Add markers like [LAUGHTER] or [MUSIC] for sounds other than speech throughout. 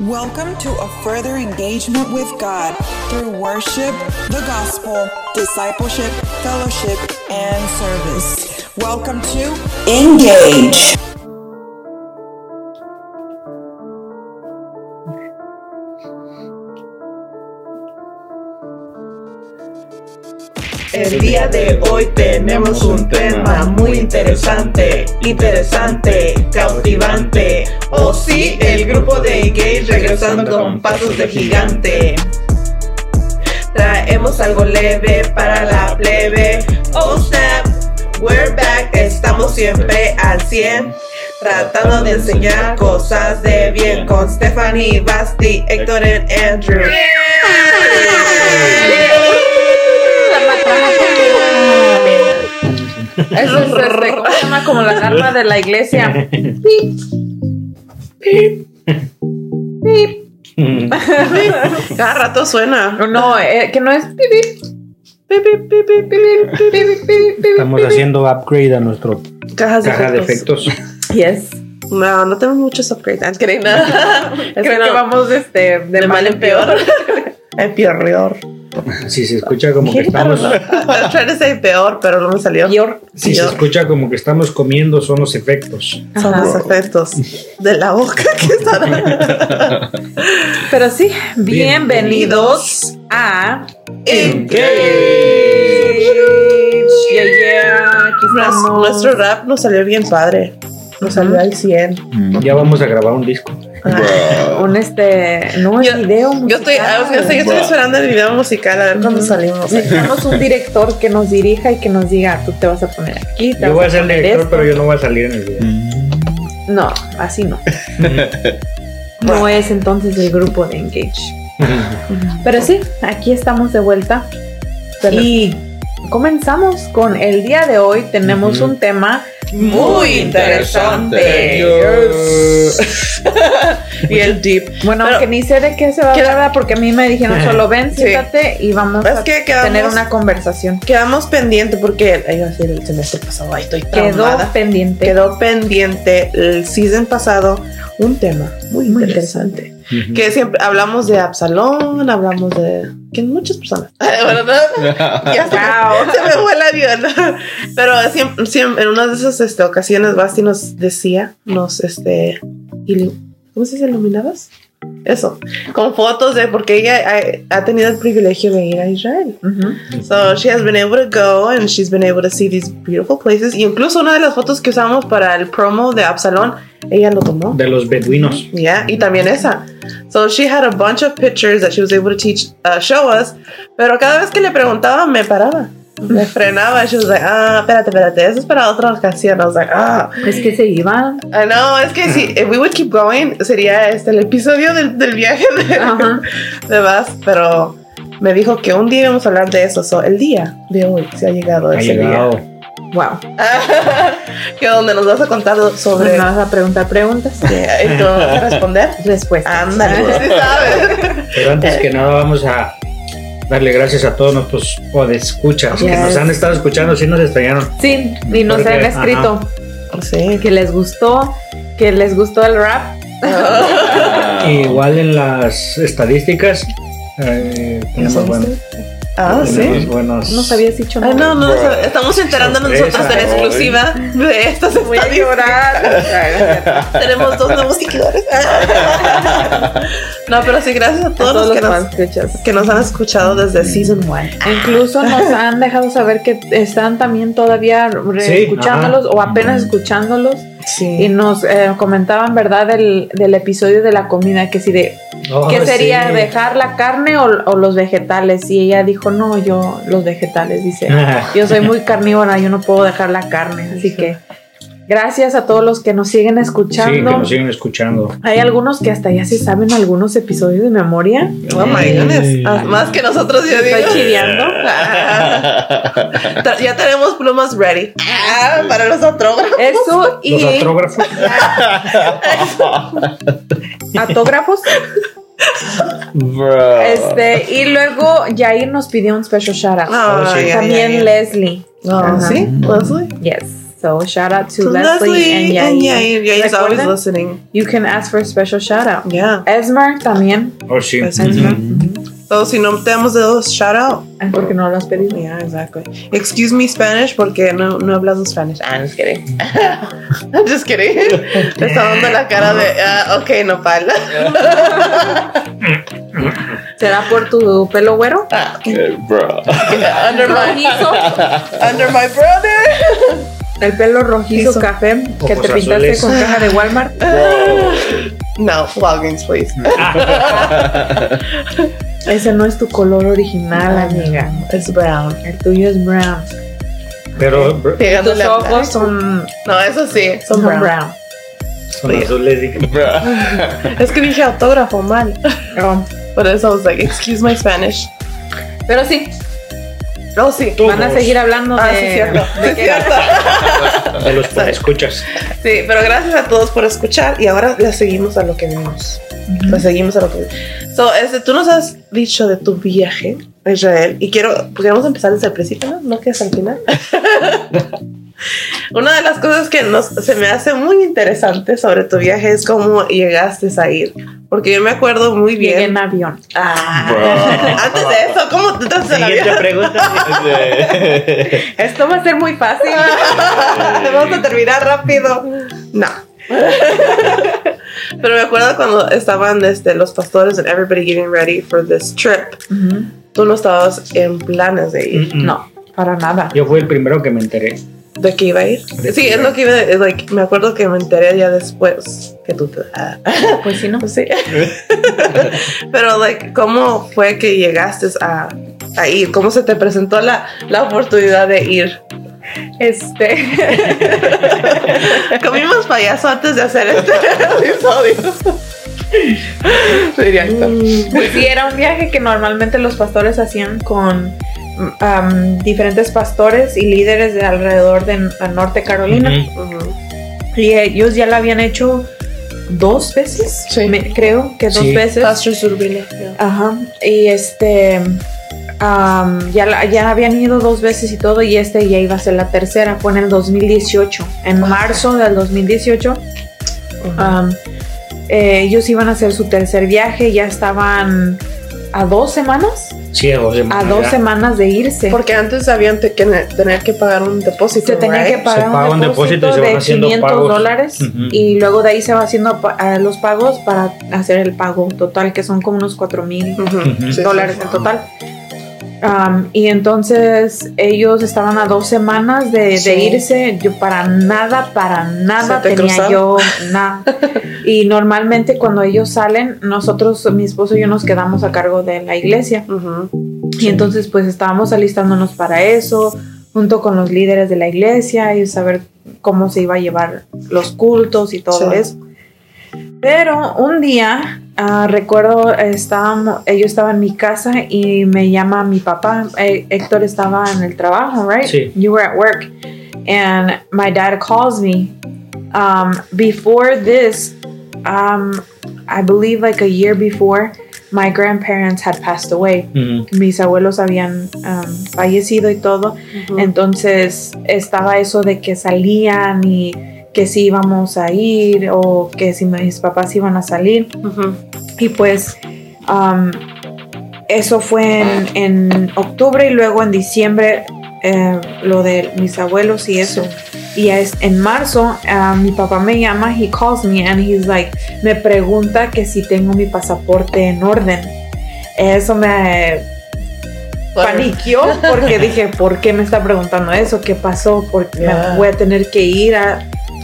Welcome to a further engagement with God through worship, the gospel, discipleship, fellowship, and service. Welcome to Engage. El día de hoy tenemos un tema muy interesante, interesante, cautivante. O sí, el grupo de Engage regresando con pasos de gigante. Traemos algo leve para la plebe. Oh snap, we're back, estamos siempre al 100. Tratando de enseñar cosas de bien con Stephanie, Basti, Héctor y Andrew. Eso se llama? Como la alarma de la iglesia. Pip. Pip. Pip. Cada rato suena. No, que no es pip. Estamos haciendo upgrade a nuestro caja de efectos. Yes. No, no tenemos muchos upgrades. Creen, no. Creo que no. vamos este, de, mal, en peor. En peor. Si se escucha como que estamos, Trying to say peor, pero no me salió. Peor. si se escucha como que estamos comiendo, son los efectos. Son Ajá. los efectos de la boca [LAUGHS] que están. Pero sí, bienvenidos a Engage. Yeah, yeah. Nuestro rap nos salió bien padre. Nos salió al 100. Ya vamos a grabar un disco. un este, no es Yo- video Yo estoy, ah, o sea, yo estoy esperando el video musical a ver cuándo salimos. Necesitamos un director que nos dirija y que nos diga, tú te vas a poner aquí. te Yo vas voy a ser el director, esto". pero yo no voy a salir en el video. No, así no. [LAUGHS] No es entonces el grupo de Engage. Pero sí, aquí estamos de vuelta. Y comenzamos con el día de hoy. Tenemos un tema Muy interesante. [LAUGHS] y el deep. Bueno, Pero- aunque ni sé de qué se va a hablar porque a mí me dijeron solo ven, Sí. siéntate y vamos Es a que quedamos- tener una conversación. Quedamos pendiente porque ay, iba a decir el semestre pasado. Ay, estoy Quedó traumada. pendiente. Quedó pendiente el season pasado un tema muy, Muy interesante. Que siempre hablamos de Absalón, hablamos de. Que muchas personas. [LAUGHS] [LAUGHS] Ya se, Wow. me, se me fue el avión. [LAUGHS] Pero siempre, siempre- en una de esas este, ocasiones, Basti nos decía, nos, este. ¿Cómo se dice? ¿Iluminadas? Eso, con fotos de porque ella ha, ha tenido el privilegio de ir a Israel. So she has been able to go and she's been able to see these beautiful places. Y incluso una de las fotos que usamos para el promo de Absalón, ella lo tomó. De los beduinos. Yeah, y también esa. So she had a bunch of pictures that she was able to teach, uh, show us. Pero cada vez que le preguntaba, me paraba. Me frenaba. She was like, ah, espérate, espérate, eso es para otra ocasión. I was like, ah. Es que se iban. I know, es que si if we would keep going, sería este el episodio del, del viaje de, Ajá. [LAUGHS] de Bass, pero me dijo que un día íbamos a hablar de eso. So, el día de hoy se ha llegado Ha ese llegado. Wow. [LAUGHS] día. que donde nos vas a contar sobre. Me vas a preguntar preguntas. Yeah, y tú vas a responder. Respuestas. Ándale, [LAUGHS] sí sabes. Pero antes que nada vamos a darle gracias a todos nuestros podescuchas que Yes. nos han estado escuchando, sí nos extrañaron. Sí, y nos Porque- han escrito Sí. que les gustó, que les gustó el rap. [LAUGHS] Igual en las estadísticas eh, tenemos, bueno, Ah, tenemos sí. buenos. No habías dicho nada. no, no, no, estamos enterándonos Sorpresa. nosotros en exclusiva de estas Voy a estadísticas. Tenemos dos nuevos seguidores. No, pero sí, gracias a A todos, todos los los que nos, escuchas. que nos han escuchado desde Season 1. Incluso nos [LAUGHS] han dejado saber que están también todavía re- Sí, escuchándolos ajá. o apenas escuchándolos y nos eh, comentaban, ¿verdad? Del, del episodio de la comida, que si de Oh, ¿Qué sería sí. dejar la carne o, o los vegetales? Y ella dijo, no, yo los vegetales, dice. [LAUGHS] Yo soy muy carnívora, yo no puedo dejar la carne. Así que gracias a todos los que nos siguen Sí, escuchando. que nos siguen escuchando. Hay algunos que hasta ya se saben algunos episodios de memoria. Oh my goodness. Ah, Más que nosotros, yo digo. Estoy chiviando. Ta- ya tenemos plumas ready. Ah, para los autógrafos. Eso y Los autógrafos. [LAUGHS] autógrafos. Bro. Este, y luego Jair nos pidió un special shout out. Ah, sí. También. Leslie. Ah. ¿Sí? Leslie. Yes. So shout out to, To Leslie, and Yair. and Yair. Yair's always listening. You can ask for a special shout out. Yeah. Esmer también. Oh, sí. Pues. So, si no te damos dedos, shout out. Ay, porque no lo has pedido. Yeah, exactly. Excuse me Spanish porque no, no he hablado Spanish. Ah, just kidding. [LAUGHS] I'm just kidding. [LAUGHS] Te está dando la cara de, ah, ok, no pala. [LAUGHS] ¿Será por tu pelo güero? bro. under my, under my brother. El pelo rojizo Eso. café que Ojos te pintaste azules. con caja de Walmart. [LAUGHS] No, Walgreens, please. [LAUGHS] Ese no es tu color original, amiga. It's brown. El tuyo es brown. Pero Tus ojos son, No, eso sí, son son brown. brown. son azules. dije. [LAUGHS] Es que dije autógrafo mal. Por eso I was like, excuse my Spanish. Pero sí, Oh, sí. van a seguir hablando Ah, de, sí, cierto. de cierto. A los [LAUGHS] escuchas. Sí, pero gracias a todos por escuchar y ahora le seguimos a lo que vimos. Le seguimos a lo que vimos. So, este, tú nos has dicho de tu viaje a Israel y quiero, queremos empezar desde el principio, ¿no? No que es al final. [LAUGHS] Una de las cosas que nos, se me hace muy interesante sobre tu viaje es cómo llegaste a ir. Porque yo me acuerdo muy Llegué bien. en avión. Ah, Bro. antes de eso, ¿cómo te entraste Siguiente avión? pregunta. [LAUGHS] Esto va a ser muy fácil. Vamos a terminar rápido. No. Pero me acuerdo cuando estaban este, los pastores and everybody getting ready for this trip. Ujú. Tú no estabas en planes de ir. Mm, mm. No, para nada. Yo fui el primero que me enteré. ¿De qué iba a ir? De Sí, es lo que iba a decir. Like, me acuerdo que me enteré ya después que tú te. ah. [LAUGHS] Pues sí, no. Pues sí. [LAUGHS] Pero, like, ¿cómo fue que llegaste a, a ir? ¿Cómo se te presentó la, la oportunidad de ir? Este. [LAUGHS] Comimos payaso antes de hacer este episodio. Directo. Pues sí, era un viaje que normalmente los pastores hacían con um, diferentes pastores y líderes de alrededor de Norte Carolina. Y ellos ya lo habían hecho dos veces, Sí. me- creo que dos Sí. veces. Pastor Zurbina. yeah. Ajá. Y este. ya, la- ya habían ido dos veces y todo, y este ya iba a ser la tercera. Fue en el 2018. En marzo del 2018. am, eh, ellos iban a hacer su tercer viaje. Ya estaban a dos semanas. Sí, a dos A semanas. dos ya. semanas de irse. Porque antes habían te- que ne- tener que pagar un depósito. se tenía right? que pagar Se paga un un depósito depósito y se de haciendo 500 pagos. dólares Ujú. y luego de ahí se va haciendo pa- a los pagos para hacer el pago total que son como unos 4 mil. Ujú. Sí, dólares sí. en total. Um, y entonces ellos estaban a dos semanas de, de Sí. irse. Yo para nada, para nada ¿Se te tenía yo [LAUGHS] nada. y normalmente cuando ellos salen, nosotros, mi esposo y yo nos quedamos a cargo de la iglesia. Ujú. Y entonces pues estábamos alistándonos para eso, junto con los líderes de la iglesia y saber cómo se iba a llevar los cultos y todo Sí. eso. Pero un día, ah, recuerdo, estábamos, yo estaba en mi casa y me llama mi papá. Eh, Héctor estaba en el trabajo, right? Sí. You were at work. And my dad calls me. Um, before this, um, I believe like a year before, my grandparents had passed away Ujú. mis abuelos habían um, fallecido y todo. Entonces estaba eso de que salían y que si íbamos a ir o que si mis papás iban a salir. Ujú. Y pues um, eso fue en, en octubre y luego en diciembre eh, lo de mis abuelos y eso. Y es, en marzo ah, mi papá me llama, he calls me and he's like, me pregunta que si tengo mi pasaporte en orden. Eso me paniqueó porque [LAUGHS] dije, ¿por qué me está preguntando eso? ¿Qué pasó? Porque Yeah. voy a tener que ir a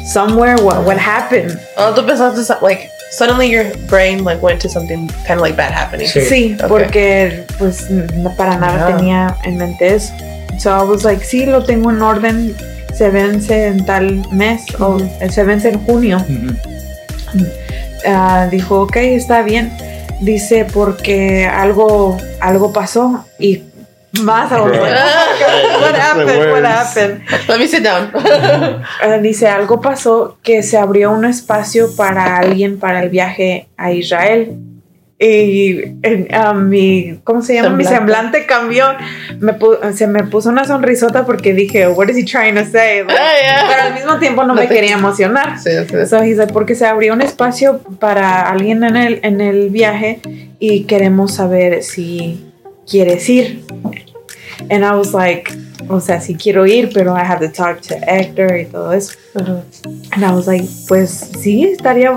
somewhere. What, what happened? Oh, tú pensaste, like, suddenly your brain, like, went to something kind of like bad happening. Sí. Porque pues no para nada Yeah. tenía en mente eso. So I was like, sí, lo tengo en orden. Se vence en tal mes o se vence en junio. Ah, dijo, ok, está bien. Dice, porque algo, algo pasó y más aún. What happened? What worst. happened? Let me sit down. [LAUGHS] Ah, dice, algo pasó que se abrió un espacio para alguien para el viaje a Israel. y en- ah, mi, ¿cómo se llama? Mi Semblante. semblante cambió. Me se me puso una sonrisota porque dije, what is he trying to say? Like, [LAUGHS] Ah, yeah. Pero al mismo tiempo no me quería emocionar. Sí, sí. So porque se abrió un espacio para alguien en el, en el viaje y queremos saber si quieres ir. And I was like, o sea, sí quiero ir, pero I have to talk to Hector y todo eso. And I was like, pues sí, estaría,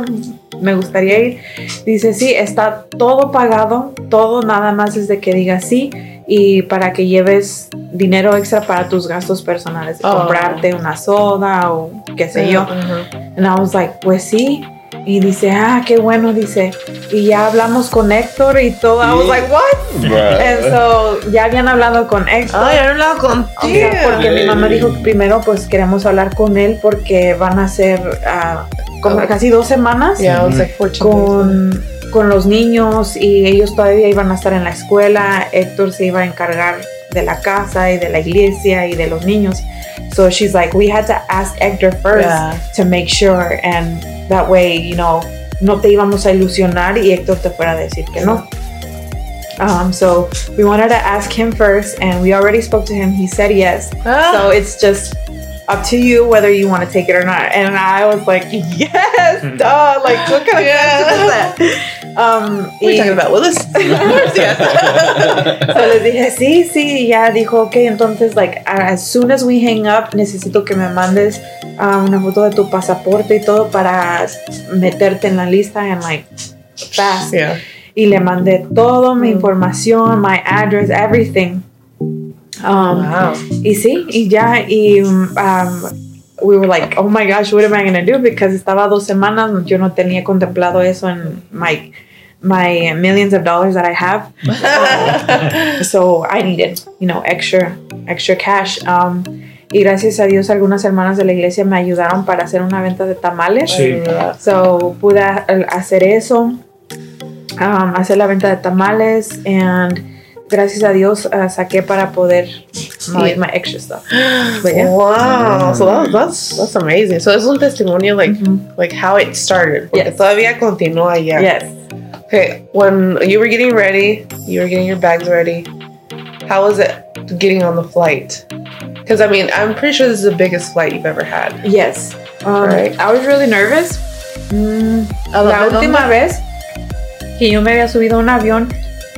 me gustaría ir. Dice, sí, está todo pagado, todo nada más es de que digas sí y para que lleves dinero extra para tus gastos personales, de Oh. comprarte una soda o qué sé yo. Ajá. And I was like, pues sí. Y dice, ah, qué bueno, dice. Y ya hablamos con Héctor y todo. I was like, what? And so, ya habían hablado con Héctor. Ay, he hablado contigo. sea, porque mi mamá dijo que primero pues queremos hablar con él porque van a ser ah, como Oh. casi dos semanas Yeah, I was like 14 days. con, con los niños y ellos todavía iban a estar en la escuela. Héctor se iba a encargar de la casa y de la iglesia y de los niños. So she's like, we had to ask Hector first Yeah. to make sure and that way, you know, no te íbamos a ilusionar y Héctor te fuera a decir que no. Um, so we wanted to ask him first, and we already spoke to him. He said yes. Ah. So it's just up to you whether you want to take it or not. And I was like, yes, duh. Like, what kind of Yeah. question is that? Um, y- talking about, Willis? [LAUGHS] so les dije, sí, sí, y ya dijo, ok, entonces, like, as soon as we hang up, necesito que me mandes ah, una foto de tu pasaporte y todo para meterte en la lista and, like, fast. yeah. Y le mandé toda mi información, my address, everything. Um, Wow. Y sí, y ya, y um, we were like, oh my gosh, what am I going to do? Because estaba dos semanas, yo no tenía contemplado eso en my, my millions of dollars that I have. Um, [LAUGHS] so I needed, you know, extra, extra cash. Um, y gracias a Dios, algunas hermanas de la iglesia me ayudaron para hacer una venta de tamales. Sí. So pude hacer eso, um, hacer la venta de tamales, and gracias a Dios uh, saqué para poder mover my extra stuff. [GASPS] But yeah. Wow. So that, that's that's amazing. So es un testimonio like Mhm. like how it started. Porque Yes. todavía continúa allá. Yes. Okay. When you were getting ready, you were getting your bags ready. How was it getting on the flight? Because I mean, I'm pretty sure this is the biggest flight you've ever had. Yes. Um, Right. I was really nervous. Mm, la última vez que yo me había subido a un avión,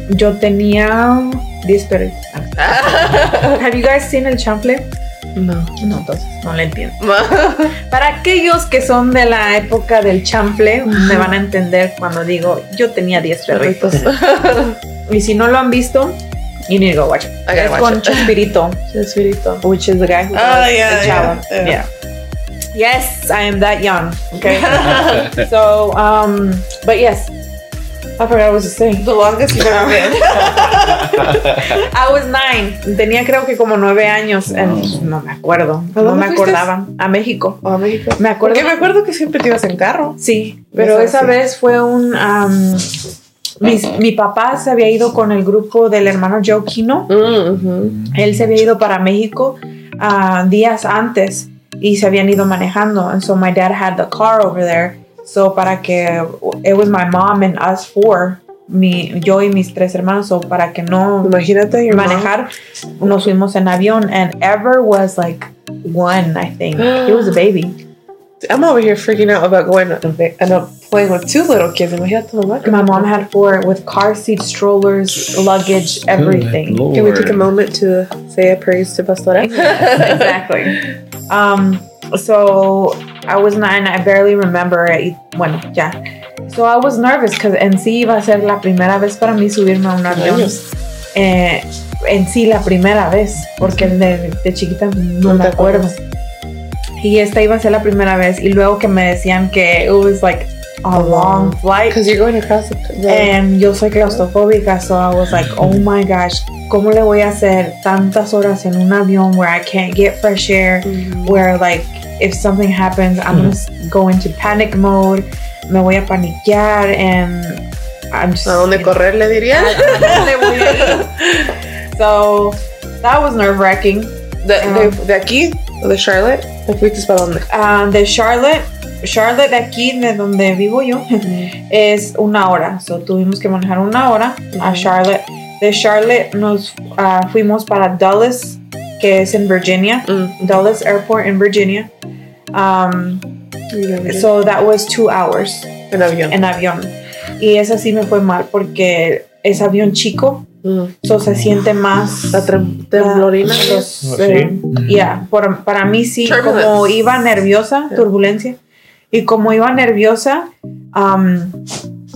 yo tenía 10 perritos. Have you guys seen el chanfle? no. No, entonces no le entiendo. Para aquellos que son de la época del chanfle, me van a entender cuando digo yo tenía 10 perritos. Y si no lo han visto, you need to go watch it. I Es watch con it. Chespirito, Chespirito. which is the guy who Oh, does yeah, El Chavo. yeah, yeah. Yes, I am that young. Okay. [LAUGHS] so, um, but yes, I forgot what I was saying. The longest you've ever been. [LAUGHS] I was nine. Tenía creo que como nueve años. and no me acuerdo. ¿A No me fuiste? acordaba. A México. Oh, México. Me acuerdo. Porque me acuerdo que siempre te ibas en carro. Sí, pero Eso esa sí. vez fue un... um, mis- mi papá se había ido con el grupo del hermano Joe Kino. Mm-hmm. Él se había ido para México ah, días antes y se habían ido manejando. And so my dad had the car over there. So para que... It was my mom and us four. Mi, yo y mis tres hermanos. So para que no Imagínate your mom. manejar, nos fuimos en avión. And Ever was like one, I think. He was a baby. [GASPS] I'm over here freaking out about going and up playing with two little kids. Imagínate tu mamá. My mom had four with car seats, strollers, luggage, everything. Can we take a moment to say a praise to Pastora? exactly. [LAUGHS] Um, so I was nine. I barely remember it. Bueno, ya. So I was nervous because en sí iba a ser la primera vez para mí subirme a un avión. Eh, en sí la primera vez, porque de, de chiquita no, No me acuerdo. acuerdas. Y esta iba a ser la primera vez. Y luego que me decían que it was like a long flight. Because you're going across the. the And yo soy claustrofóbica, so I was like, oh my gosh, ¿cómo le voy a hacer tantas horas en un avión where I can't get fresh air? Mm-hmm. Where, like, if something happens, I'm gonna s- go into panic mode, me voy a paniquear, and I'm just. ¿A dónde correr le dirían? [LAUGHS] ¿A dónde voy? So, that was nerve wracking. De, de, um, de aquí, de Charlotte, ¿te fuiste para dónde? Um, de Charlotte, Charlotte, de aquí, de donde vivo yo, es una hora. So, tuvimos que manejar una hora a. Charlotte. De Charlotte nos ah, fuimos para Dulles, que es en Virginia. Mm. Dulles Airport in Virginia. Um, so that was two hours En avión. en avión. Y esa sí me fue mal porque es avión chico, Mm. so se siente más La temblorina. Los, ¿Oh, sí? yeah, por- para mí sí, como iba nerviosa, turbulencia, y como iba nerviosa, um,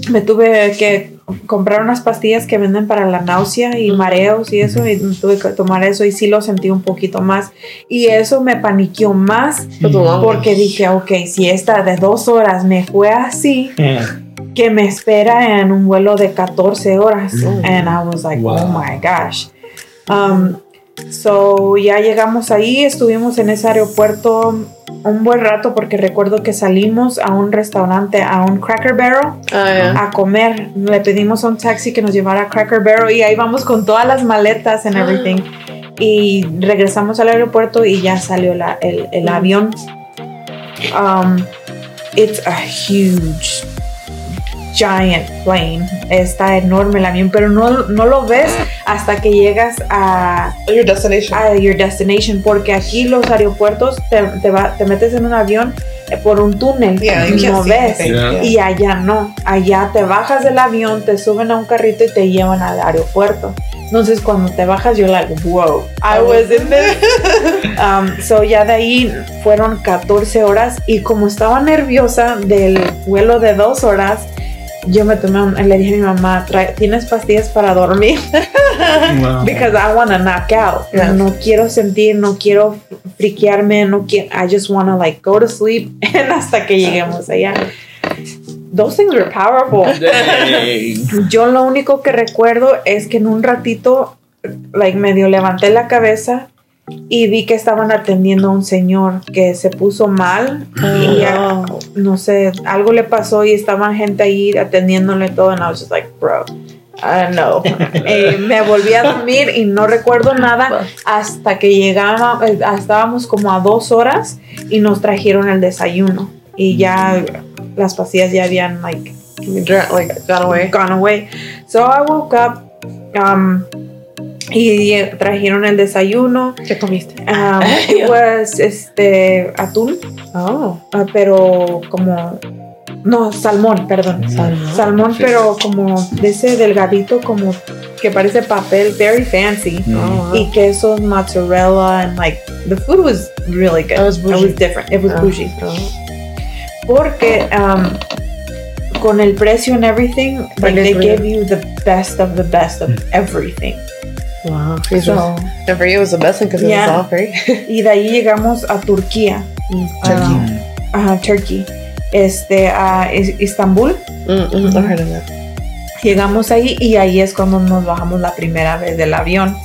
me tuve que comprar unas pastillas que venden para la náusea y mareos y eso, y tuve que tomar eso y sí lo sentí un poquito más. Y eso me paniqueó más porque dije, ok, si esta de dos horas me fue así, Eh, que me espera en un vuelo de 14 horas. Mm. And I was like, Wow. oh my gosh. Um, so ya llegamos ahí, estuvimos en ese aeropuerto un buen rato porque recuerdo que salimos a un restaurante, a un Cracker Barrel Ah, ya. a comer. Le pedimos a un taxi que nos llevara a Cracker Barrel y ahí vamos con todas las maletas and everything. Y regresamos al aeropuerto y ya salió la- el, el Ujú. avión. Um, it's a huge, giant plane. Está enorme el avión, pero no, no lo ves hasta que llegas a, Your destination. a your destination, porque aquí los aeropuertos te, te, va- te metes en un avión eh, por un túnel, Yeah, can't no ves. Yeah. Y allá no, allá te bajas del avión, te suben a un carrito y te llevan al aeropuerto. Entonces cuando te bajas, yo like, wow, I was in there. [LAUGHS] Um, so ya de ahí fueron 14 horas y como estaba nerviosa del vuelo de dos horas, yo me tomé, un- le dije a mi mamá, "Trae- ¿tienes pastillas para dormir? [LAUGHS] wow. Because I want to knock out. Yeah. No quiero sentir, no quiero friquearme, no quiero, I just want to like go to sleep [LAUGHS] and hasta que lleguemos allá. Those things were powerful. [LAUGHS] Dang. Yo lo único que recuerdo es que en un ratito, like medio levanté la cabeza y vi que estaban atendiendo a un señor que se puso mal y ya, no sé, algo le pasó y estaban gente ahí atendiéndole todo and I was just like, bro, I don't know. [LAUGHS] Eh, me volví a dormir y no recuerdo nada hasta que llegaba, eh, estábamos como a dos horas y nos trajeron el desayuno y ya las pastillas ya habían like like, gone away. gone away. So I woke up um, y trajeron el desayuno. ¿Qué comiste? Um, it was este atún, Oh. ah, pero como no salmón, perdón, Salmón. salmón, Sí. pero como de ese delgadito, como que parece papel, very fancy. Oh, Y queso, mozzarella, and like the food was really good. It was bougie. It was different. It was Ah. bougie Oh. porque um, con el precio and everything, like they gave you the best of the best of everything. Wow. So, And for you, it was best thing because it Yeah. was all free. y de ahí llegamos a Turquía, Turkey. a Turkey, este, a Istambul. Mm, mm. Llegamos ahí y ahí es cuando nos bajamos la primera vez del avión.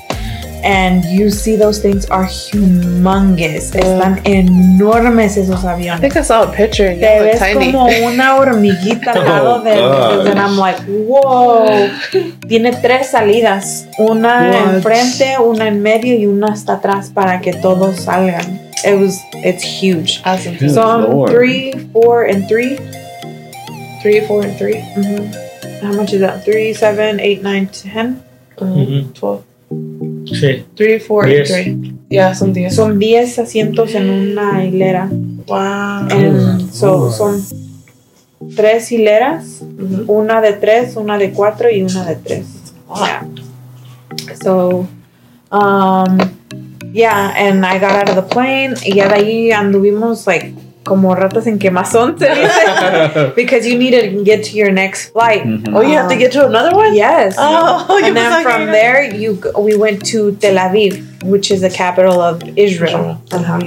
And you see those things are humongous. Están enormes esos I think I saw a picture and you Te look ves tiny. como una hormiguita al lado Oh, de gosh. and I'm like, wow. Tiene tres salidas, una What? enfrente, una en medio y una hasta atrás para que todos salgan. It was, it's huge. Awesome. Good So um, Lord. three, four, and three. Three, four, and 3 Mhm. How much is that? Three, seven, eight, nine, ten. Um, 12. Sí. Three, four, Yes. and 3. Yeah, some diez. Son diez asientos en una hilera. Wow. And so son tres hileras. Una de tres, una de cuatro y una de tres. Yeah. So, um, yeah, and I got out of the plane y ya de ahí anduvimos like como ratas en quemazón, se dice, [LAUGHS] because you need to get to your next flight. Mhm. Oh, you have to get to another one? Yes. Oh, [LAUGHS] you and then was from like- there, you we went to Tel Aviv, which is the capital of Israel. Ajá.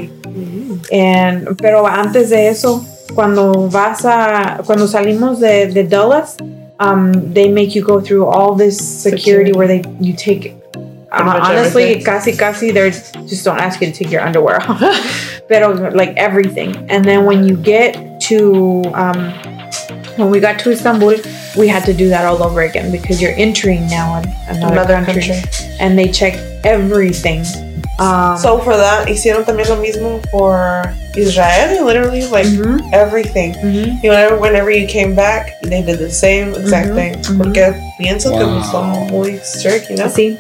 And, pero antes de eso, cuando vas a, cuando salimos de, de Dulles, um, they make you go through all this security, Security. where they you take. Uh, honestly, everything. casi casi, they just don't ask you to take your underwear off, [LAUGHS] pero like everything. And then when you get to, um, when we got to Istanbul, we had to do that all over again because you're entering now an, another, Another country country. and they check everything Um, So for that, hicieron también lo mismo for Israel, literally like ujú, everything. ujú. You know, whenever you came back, they did the same exact Mhm, thing. mhm. Porque pienso que Wow. son muy strict, you know? Sí.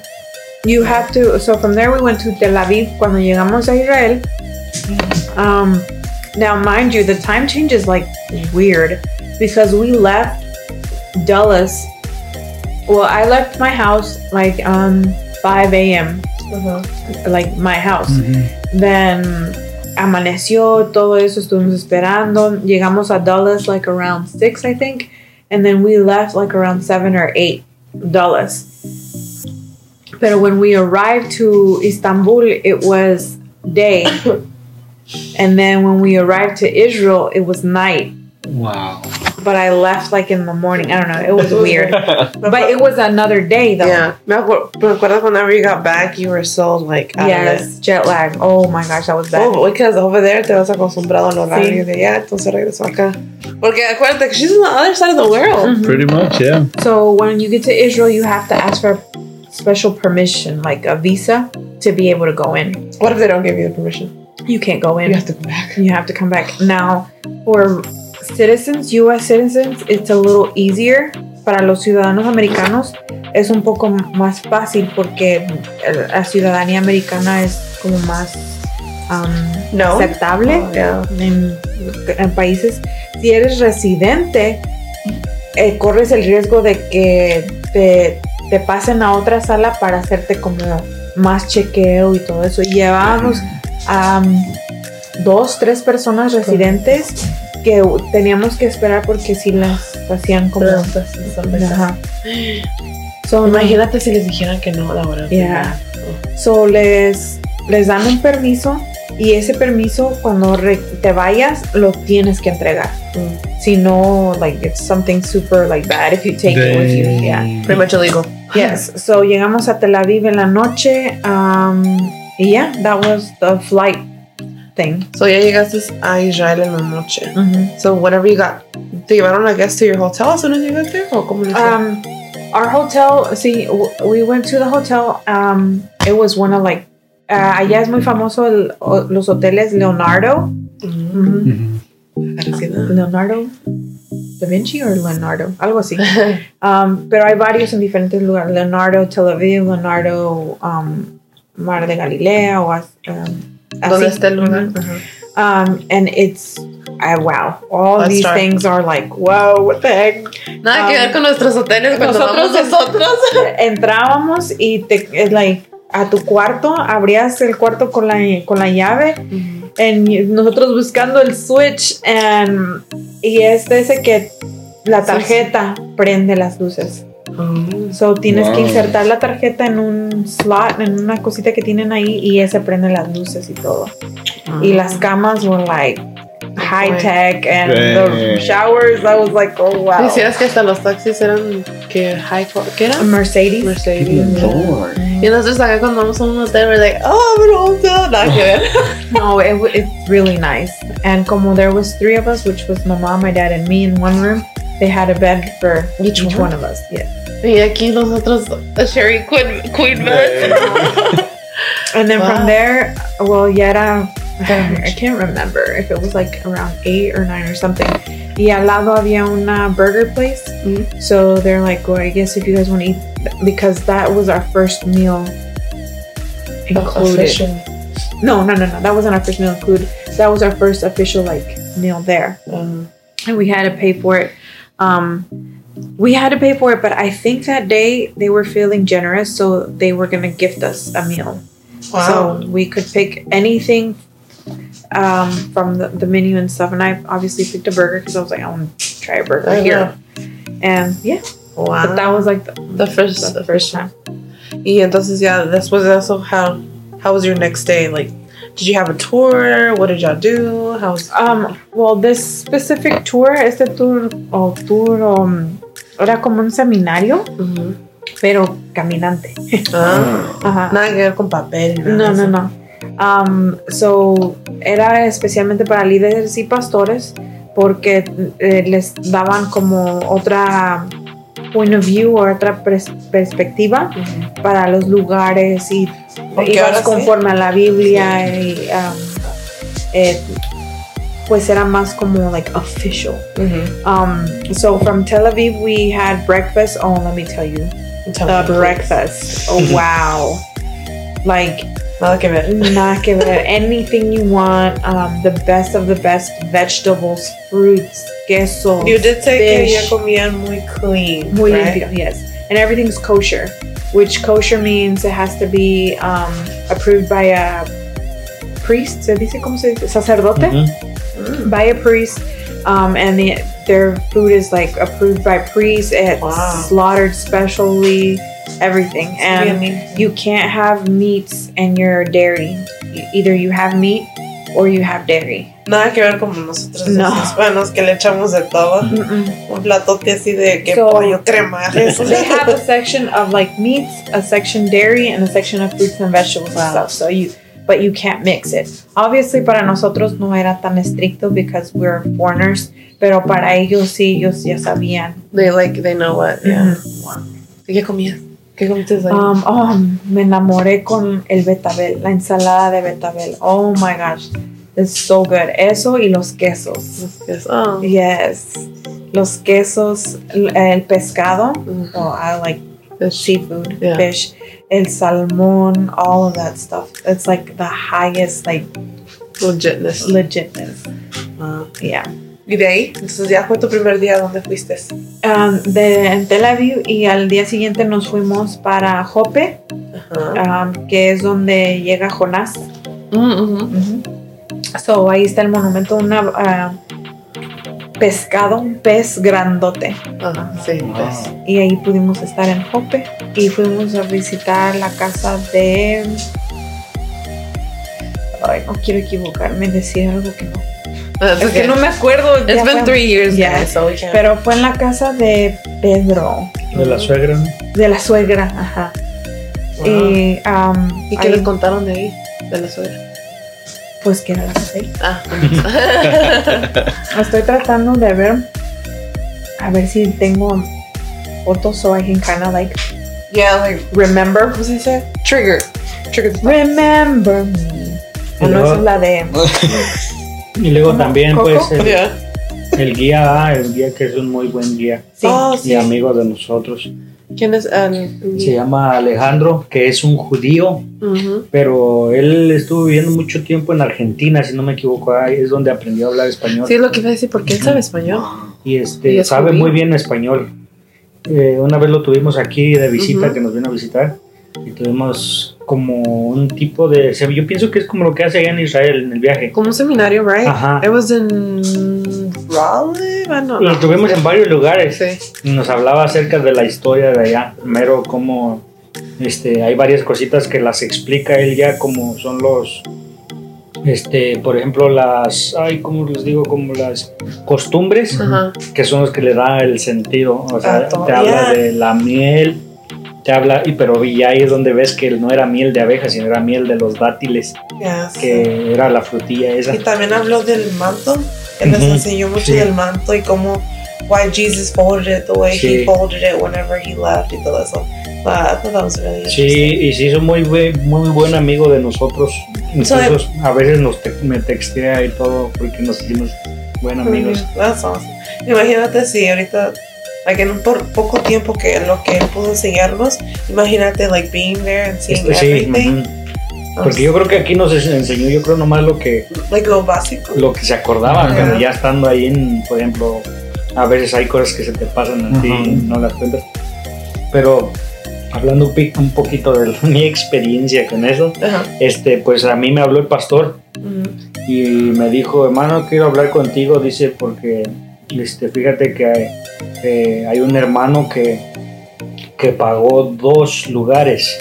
You have to. So from there we went to Tel Aviv. Cuando llegamos a Israel. Um, now, mind you, the time change is like weird because we left Dulles. Well, I left my house like um 5 a.m. Uh-huh. like my house. Then amaneció, todo eso estuvimos esperando. Llegamos a Dulles like around 6, I think. And then we left like around 7 or 8 Dulles. But when we arrived to Istanbul, it was day. [COUGHS] and then when we arrived to Israel, it was night. Wow. But I left like in the morning. I don't know. It was [LAUGHS] weird. but it was another day though. Yeah. Me acuerdo, whenever you got back, you were so like out of it. Yes, jet lag. Oh my gosh, that was bad. Oh, because over there te vas acostumbrado al horario de allá, entonces regreso acá. Porque acuérdate que she's on the other side of the world. Mhm. Pretty much, yeah. So when you get to Israel, you have to ask for special permission, like a visa, to be able to go in. What if they don't give you the permission? You can't go in. You have to go back. You have to come back. Now, for citizens, U.S. citizens, it's a little easier. Para los ciudadanos americanos es un poco más fácil porque la ciudadanía americana es como más um, No. aceptable Oh, yeah. en, en países. Si eres residente, eh, corres el riesgo de que te, te pasen a otra sala para hacerte como más chequeo y todo eso. Y llevábamos a dos, tres personas residentes que teníamos que esperar porque si las hacían como... Ajá. So, Imagínate si les dijeran que no, la verdad. Yeah. So les, les dan un permiso y ese permiso cuando re- te vayas lo tienes que entregar. Si no, like it's something super like bad if you take it with you. Yeah. Pretty much illegal. Yes. So llegamos a Tel Aviv en la noche. Um, y yeah, that was the flight thing. So ya llegaste a Israel en la noche. Mhm. So whatever you got, ¿te llevaron a guest to your hotel as soon as you got there? ¿O cómo? Um, our hotel, see, we went to the hotel. Um, it was one of like, uh, allá es muy famoso el, los hoteles Leonardo. Mhm. Leonardo da Vinci o Leonardo, algo así. [LAUGHS] Um, pero hay varios en diferentes lugares. Leonardo Tel Aviv, Leonardo um, Mar de Galilea o um, ¿Dónde así. está el lugar? Um, and it's wow, all Let's these start. things are like whoa, what the heck? Nada que Um, ver con nuestros hoteles cuando nosotros- vamos nosotros. [LAUGHS] Entrábamos y te es like a tu cuarto, abrías el cuarto con la con la llave en nosotros buscando el switch and, y es ese que la tarjeta prende las luces. So tienes que Wow. insertar la tarjeta en un slot, en una cosita que tienen ahí y ese prende las luces y todo. Y las camas were like high tech and the Dang. showers I was like, oh wow. Decías que hasta los taxis eran que high ¿qué era? Mercedes. Mercedes. Lord. Y nosotros acá cuando vamos a un hotel, we're like, oh, I'm in a hotel. Nada que ver. [LAUGHS] No, it, w- it's really nice. And como there was three of us, which was my mom, my dad, and me in one room, they had a bed for Each each, one? one? of us. Yeah. Y aquí nosotros, a Sherry Queen, Queen bed. [LAUGHS] And then Wow. from there, well, ya era, I can't remember if it was like around eight or nine or something. Y al lado había una burger place. Mhm. So they're like, well, I guess if you guys want to eat, because that was our first meal included. Official. No, no, no, no. That wasn't our first meal included. That was our first official like meal there. Um, and we had to pay for it. Um, we had to pay for it, but I think that day they were feeling generous, so they were gonna gift us a meal. wow. So we could pick anything um, from the, the menu and stuff. And I obviously picked a burger because I was like, I want to try a burger I here. And yeah, wow. but that was like the, the first, the first time. Y entonces ya después de eso, how, how was your next day? Like, did you have a tour? What did y'all do? How was, Um, well, this specific tour, este tour o tour um, era como un seminario, pero caminante. Ah, Ajá. nada que ver con papel. No, no, no. Um, so, era especialmente para líderes y pastores porque eh, les daban como otra point of view o otra pers- perspectiva para los lugares y ibas sí. conforme a la Biblia y um, eh, pues era más como like official. Um, so from Tel Aviv we had breakfast. Oh, let me tell you, the breakfast. Oh [LAUGHS] wow, like Nada give it, not give it Anything you want, um, the best of the best vegetables, fruits, queso. You did say que fish. ya comían muy clean. Muy right? limpio, yes. And everything's kosher, which kosher means it has to be um, approved by a priest. ¿Se dice cómo se dice? Sacerdote. Ujú. By a priest. Um, and the, their food is like approved by priests. It's Wow. slaughtered specially, everything. And you can't have meats in your dairy. Either you have meat or you have dairy. Nada que ver como nosotros No. los hispanos que le echamos de todo. Mm-mm. Un platote así de que So- pollo crema. Eso. [LAUGHS] they have a section of like meats, a section dairy, and a section of fruits and vegetables Wow. and stuff. So you, but you can't mix it. Obviously, para nosotros no era tan estricto because we're foreigners, pero para ellos sí, ellos ya sabían. They like, they know what. Yeah. Mhm. ¿Y qué comías? ¿Qué comiste ahí? Um, oh, me enamoré con el betabel, la ensalada de betabel. Oh my gosh, it's so good. Eso y los quesos. Yes. Oh. Yes, los quesos, el pescado. Mm. Oh, I like Seafood, Yeah. fish, el salmon, all of that stuff. It's like the highest, like Legitness. legitness. Ah. Yeah. Y de ahí, entonces ya fue tu primer día donde fuiste. Um, de en Tel Aviv y al día siguiente nos fuimos para Jope, Ajá. um, que es donde llega Jonás. Mm, ujú. Ujú. So ahí está el monumento, una ah, pescado, un pez grandote. Ajá, sí, pues. Y ahí pudimos estar en Jope y fuimos a visitar la casa de. Ay, no quiero equivocarme, decir algo que no. That's Es que no me acuerdo. It's ya been fue- three years, Yeah. guys, so. Pero fue en la casa de Pedro, De la suegra, ¿no? de la suegra, ajá. Wow. Y, um, ¿Y qué ahí, les contaron de ahí? De la suegra. Pues que era la ahí. Ah. [LAUGHS] Estoy tratando de ver, a ver si tengo fotos so I can kind of like yeah, like, remember. ¿cómo se dice? Trigger. Trigger. Remember me. Ah, no, esa es la de. [LAUGHS] Y luego también, ¿Coco? pues, el, Yeah. el guía, ah, el guía que es un muy buen guía Sí. Oh, y sí. amigo de nosotros. ¿Quién es? Um, Se llama Alejandro, que es un judío, pero él estuvo viviendo mucho tiempo en Argentina, si no me equivoco, ahí es donde aprendió a hablar español. Sí, es lo que iba a decir, porque él sabe español. y este ¿Y es sabe judío? muy bien español. Eh, una vez lo tuvimos aquí de visita, que nos vino a visitar, y tuvimos como un tipo de... Yo pienso que es como lo que hace allá en Israel, en el viaje. Como un seminario, right? Ajá. It was in Raleigh. Don't Lo tuvimos en varios lugares. Sí. Nos hablaba acerca de la historia de allá, mero como este, hay varias cositas que las explica él ya como son los, este, por ejemplo las, ay, ¿cómo les digo? Como las costumbres, Ajá. que son los que le da el sentido, o sea, Ah, te habla de la miel, te habla, y pero y ahí es donde ves que no era miel de abeja, sino era miel de los dátiles, Yeah, sí. que era la frutilla esa. Y también habló del manto. Él Ujú. enseñó mucho Sí. del manto y cómo why Jesus folded it the way Sí. he folded it whenever he left y todo eso. But I thought that was really Sí, y se hizo muy muy buen amigo de nosotros. Incluso a veces nos te- me textea y todo porque nos hicimos buen amigos. That's awesome. Imagínate si ahorita, like en un por poco tiempo que lo que él pudo enseñarnos, imagínate like being there and seeing Este, sí, everything. ujú. porque yo creo que aquí nos enseñó, yo creo nomás lo que Like lo básico. lo que se acordaba, Ajá. pero ya estando ahí, en, por ejemplo, a veces hay cosas que se te pasan a ti Ajá. y no las cuentas. Pero hablando un, poquito de [LAUGHS] mi experiencia con eso, Ajá. este, pues a mí me habló el pastor y me dijo, hermano, quiero hablar contigo, dice, porque este, fíjate que hay, eh, hay un hermano que, que pagó dos lugares.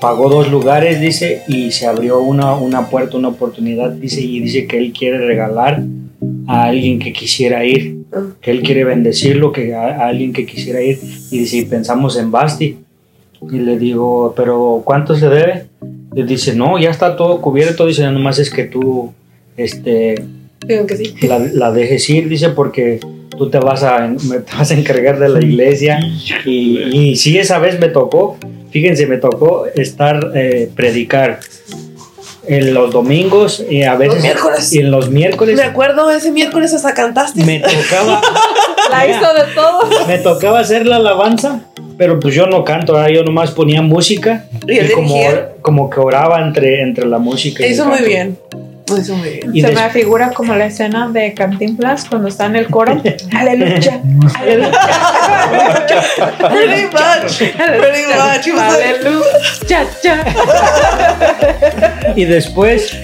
Pagó dos lugares, dice, y se abrió una, una puerta, una oportunidad, dice, y dice que él quiere regalar a alguien que quisiera ir, que él quiere bendecirlo, que a, a alguien que quisiera ir, y dice, y pensamos en Basti. Y le digo, pero ¿cuánto se debe? Le dice, no, ya está todo cubierto, dice, nomás es que tú este, Digo que sí. la, la dejes ir, dice, porque tú te vas a, me- [LAUGHS] te vas a encargar de la iglesia. Y, y sí, esa vez me tocó, fíjense, me tocó estar, eh, predicar en los domingos y a veces miércoles. y en los miércoles Me acuerdo ese miércoles hasta cantaste. me tocaba [LAUGHS] La hizo de todo. me tocaba hacer la alabanza, pero pues yo no canto, ¿verdad? yo nomás ponía música ¿Y él como, como que oraba entre, entre la música. y el Hizo muy bien. Y Se me figura como la escena de Cantinflas cuando está en el coro. [LAUGHS] Aleluya. Pretty much. Pretty much. Aleluya. Ya. Y después,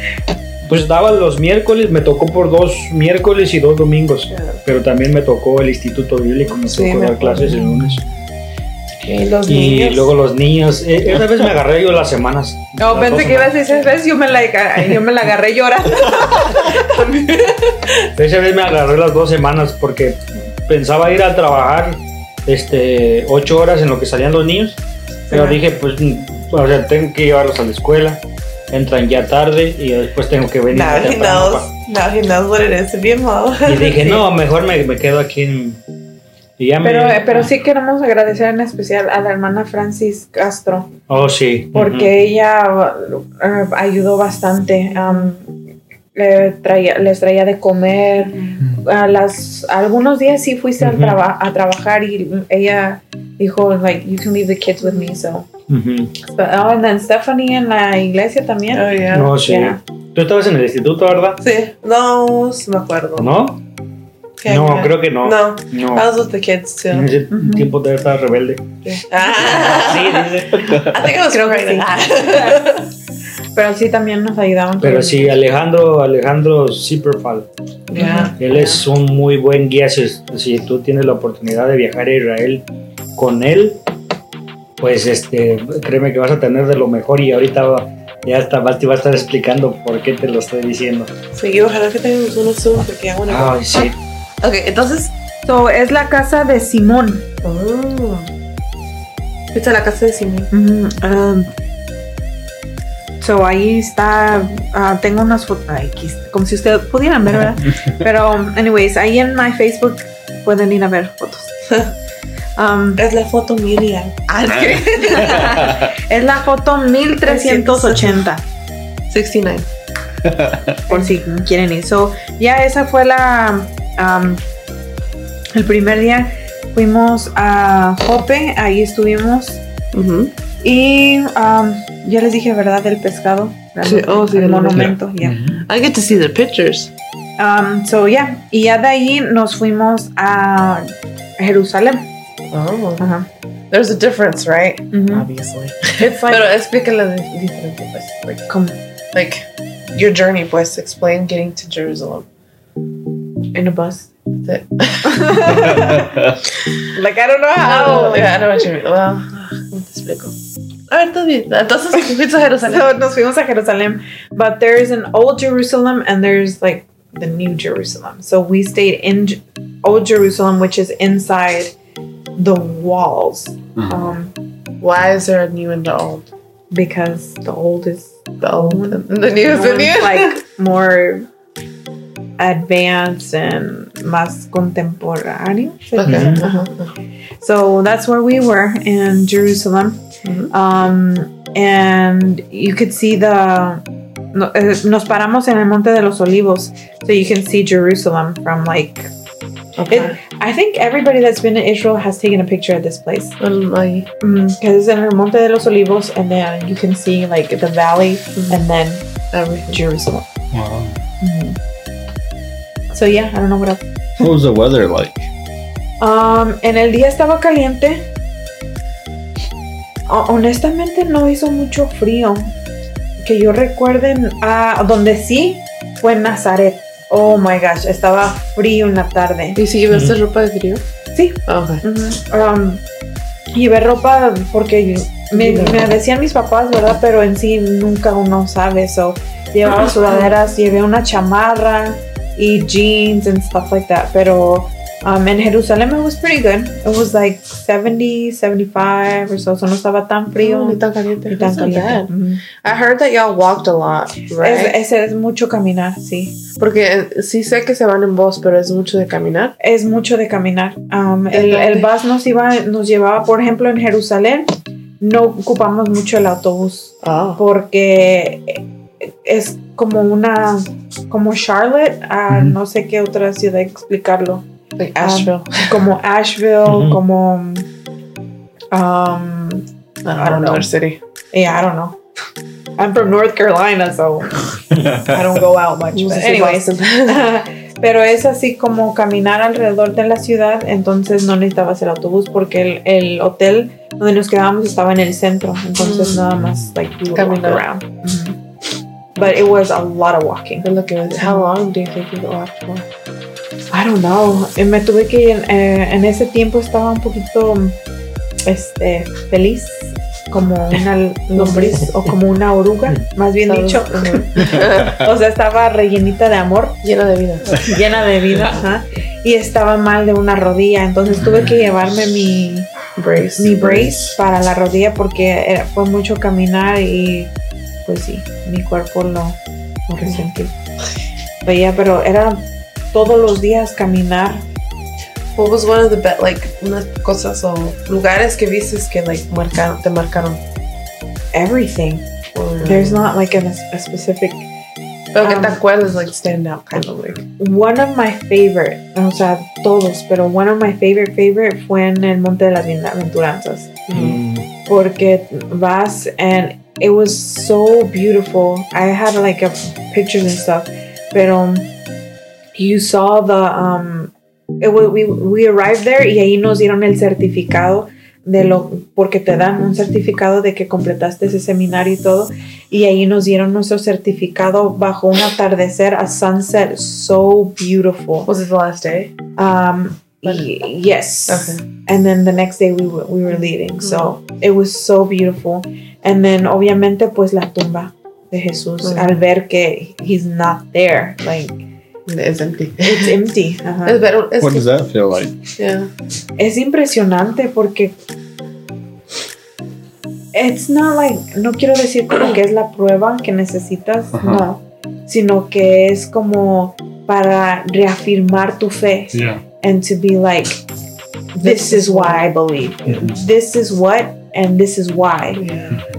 pues daba los miércoles, me tocó por dos miércoles y dos domingos, pero también me tocó el Instituto Bíblico, me Sí, tocó me dar clases el lunes. Y los Y niños. luego los niños, eh, esa vez me agarré yo las semanas. No, Las pensé que ibas a decir, ¿ves? Yo me la, yo me la agarré llorando. [LAUGHS] Esa vez me agarré las dos semanas porque pensaba ir a trabajar este, ocho horas en lo que salían los niños, pero Ajá. dije, pues, mm, o sea, tengo que llevarlos a la escuela, entran ya tarde y después tengo que venir Now he knows. Now he knows what it is to be a mom. Y dije, [LAUGHS] no, mejor me, me quedo aquí en... Y ya Pero, me... pero sí queremos agradecer en especial a la hermana Francis Castro, Oh, sí. porque ella eh, ayudó bastante. um, le traía- les traía de comer. A las, algunos días sí fuiste al Ujú. traba- a trabajar y ella dijo, like, you can leave the kids with me. So. But, oh, and then Stephanie en la iglesia también. Oh, yeah. No, sí. Yeah. Tú estabas en el instituto, ¿verdad? Sí. No, me acuerdo. ¿No? ¿Qué No, creo que no. No. No. I was with the kids too. En ese tiempo todavía estaba rebelde. Ah. Sí, dice. I think I was Creo que pregnant. [LAUGHS] Pero sí también nos ayudaban. Pero sí, Alejandro, Alejandro Zipperfall. Yeah. Él es un muy buen guía. Si, si tú tienes la oportunidad de viajar a Israel con él, pues este, créeme que vas a tener de lo mejor. Y ahorita va- ya está, Basti va a estar explicando por qué te lo estoy diciendo. Sí, ojalá que tengamos uno soon porque ya bueno. Ay, sí. Ok, entonces. So, es la casa de Simón. Oh. Esta es la casa de Simón. Mm, um, so ahí está, ah, tengo unas fotos, aquí como si ustedes pudieran ver, ¿verdad? [LAUGHS] Pero, um, anyways, ahí en my Facebook pueden ir a ver fotos. [LAUGHS] Um, Es la foto Miriam. Ah, [LAUGHS] es la foto 1380, 69. por si quieren ir. So, ya esa fue la, um, el primer día. Fuimos a Jope, ahí estuvimos. Ujú. Y um, ya les dije, ¿verdad? Del pescado. Sí, oh, sí, el monumento, ya. I get to see the pictures. Um, so, yeah. Y ya de ahí nos fuimos a Jerusalén. Oh. Ajá. There's a difference, right? Ujú. Obviously. It's like, Pero explícala de diferente, pues. Like, como like, your journey, pues. Explain getting to Jerusalem. Mm. in a bus. The- [LAUGHS] [LAUGHS] Like, I don't know Oh, yeah, I don't know what you mean. Well, ah, ¿cómo te explico? A ver, todo bien. Entonces, [LAUGHS] fuiste a Jerusalén. So, nos fuimos a Jerusalén. But there's an old Jerusalem and there's like the new Jerusalem. So we stayed in J- old Jerusalem, which is inside the walls. Uh-huh. Um, Why is there a new and the old? because the old is The old and the new is the new. like more advanced and más contemporáneo. Okay. Mhm. uh-huh. So that's where we were in Jerusalem. Mhm. Um, and you could see the. eh, Nos paramos en el Monte de los Olivos, so you can see Jerusalem from like. Okay. It, I think everybody that's been to Israel has taken a picture of this place Um, ahí. because it's in el Monte de los Olivos, and then you can see like the valley, and then Everything. Jerusalem. Wow. Mhm. So yeah, I don't know what else. What was the weather like? Um, en el día estaba caliente. O- honestamente no hizo mucho frío. Que yo recuerde, ah, donde sí fue en Nazaret. Oh my gosh, estaba frío en la tarde. ¿Y si llevaste ropa de frío? Sí. Okay. Ujú. Um, llevé ropa porque me, me decían mis papás, ¿verdad? Pero en sí nunca uno sabe. So, llevaba sudaderas, llevé una chamarra jeans and stuff like that. Pero Um, en Jerusalén it was pretty good. It was like 70, 75 or so. So no estaba tan frío. No, ni tan caliente. ni tan caliente. bad. Ujú. I heard that y'all walked a lot, right? Es, es, es mucho caminar, sí. Porque eh, sí sé que se van en bus, pero es mucho de caminar. Es mucho de caminar. Um, ¿En el, el bus nos iba, nos llevaba, por ejemplo, en Jerusalén, no ocupamos mucho el autobús Oh. porque es como una, como Charlotte, ah, Ujú. no sé qué otra ciudad explicarlo. Like Asheville. Como Asheville, como, um, I don't know. city. yeah, I don't know. I'm from North Carolina, so I don't go out much. [LAUGHS] But anyways, [LAUGHS] pero es así como caminar alrededor de la ciudad, entonces no necesitabas el autobús porque el, el hotel donde nos quedábamos estaba en el centro, entonces Mm. nada más like we would walk Caminar. around. But it was a lot of walking. Es lo que iba a decir. How long do you think you walked for? I don't know. Eh, Me tuve que ir, eh, en ese tiempo estaba un poquito este feliz como una [LAUGHS] lombriz o como una oruga, más bien dicho. [LAUGHS] O sea, estaba rellenita de amor. Llena de vida. llena de vida ajá, y estaba mal de una rodilla entonces tuve que llevarme mi, Brace. mi brace para la rodilla porque era- fue mucho caminar y pues sí mi cuerpo lo, lo resentí Veía, pero era todos los días caminar What was one of the be- like unas cosas o lugares que viste que like marcaron, te marcaron? everything Or- there's not like a, a specific Pero que te um, acuerdas like stand out kind of like. one of my favorite o sea todos pero one of my favorite favorite fue en el monte de las bienaventuranzas Mm. Porque vas and it was so beautiful. I had like a pictures and stuff, but um, you saw the um, it we we arrived there y ahí nos dieron el certificado de lo porque te dan un certificado de que completaste ese seminario y todo y ahí nos dieron nuestro certificado bajo un atardecer a sunset so beautiful Was it the last day? um y- yes Okay. and then the next day we were, we were leaving so it was so beautiful and then obviamente pues la tumba de Jesús al ver que he's not there like It's empty. it's empty [LAUGHS] What does that feel like? yeah. es impresionante porque it's not like no quiero decir como que es la prueba que necesitas no sino que es como para reafirmar tu fe Yeah. And to be like this is why I believe this is what and this is why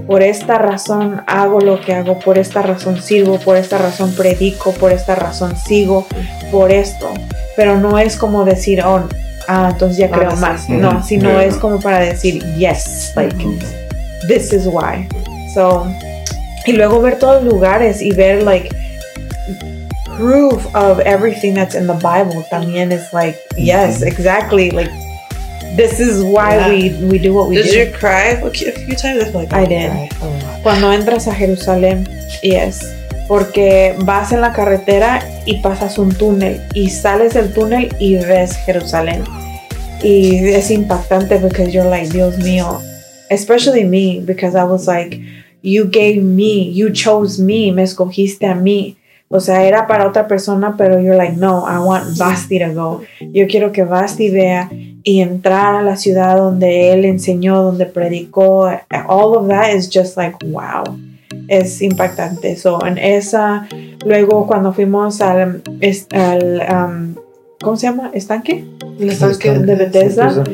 por esta razón hago lo que hago, por esta razón sirvo, por esta razón predico, por esta razón sigo, por esto. Pero no es como decir, oh, ah, entonces ya creo Ahora sí. más. Ujú. No, sino es como para decir, yes, like, this is why. So, y luego ver todos los lugares y ver, like, proof of everything that's in the Bible también es like, yes, exactly, like, this is why Yeah. we, we do what we Did do. you cry a few a few times? I feel like I did. a lot. Cuando entras a Jerusalén, yes, porque vas en la carretera y pasas un túnel y sales del túnel y ves Jerusalén. Y es impactante because you're like, Dios mío, especially me, because I was like, you gave me, you chose me, me escogiste a mí. O sea, era para otra persona, pero you're like, no, I want Basti to go. Yo quiero que Basti vea y entrar a la ciudad donde él enseñó, donde predicó. All of that is just like, wow. Es impactante. So, en esa, luego cuando fuimos al, um, ¿cómo se llama? ¿Estanque? El estanque De Bethesda.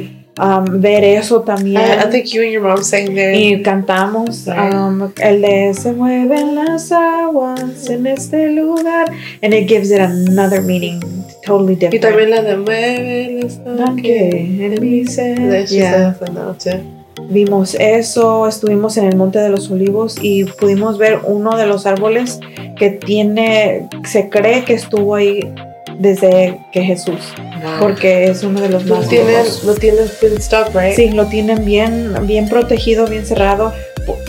Um, ver eso también. I, I think you and your mom sang there. Y cantamos um, el de Se mueven las aguas en este lugar. And it gives it another meaning, totally Y different. también la de mueve el estanque. en mi ser. Yeah. Vimos eso, estuvimos en el Monte de los Olivos y pudimos ver uno de los árboles que tiene, se cree que estuvo ahí desde que Jesús, porque es uno de los Lo más tienen, viejos. lo tienen stuck, right? Sí, lo tienen bien, bien protegido, bien cerrado.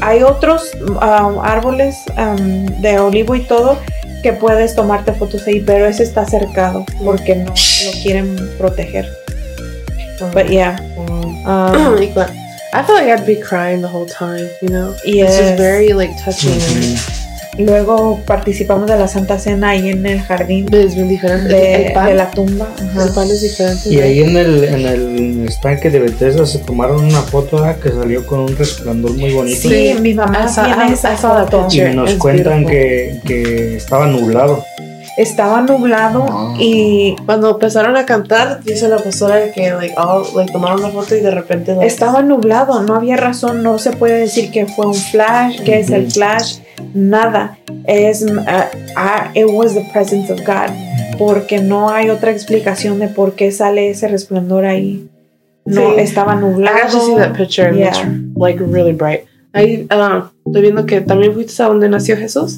Hay otros um, árboles um, de olivo y todo que puedes tomarte fotos ahí, pero ese está cercado porque no lo quieren proteger. But yeah, Mm. um. [CLEARS THROAT] I feel like I'd be crying the whole time, you know? yes. It's just very like touching. y luego participamos de la Santa Cena ahí en el jardín Es bien diferente. de, el pan, de la tumba. Ajá. el pan es diferente. Y ahí en el, en el estanque de Bethesda se tomaron una foto ¿verdad? que salió con un resplandor muy bonito. Sí, Sí. mi mamá I saw- tiene I- esa foto. Y nos cuentan que, que estaba nublado. Estaba nublado Ah. y Cuando empezaron a cantar, dice la pastora que like, all, like, tomaron una foto y de repente like, estaba nublado, no había razón, no se puede decir que fue un flash, que es el flash, nada. Es, uh, ah, it was the presence of God, porque no hay otra explicación de por qué sale ese resplandor ahí. No, Sí. estaba I nublado. got to see that picture Yeah. it's like really bright. Ahí uh, estoy viendo que también fuiste a donde nació Jesús.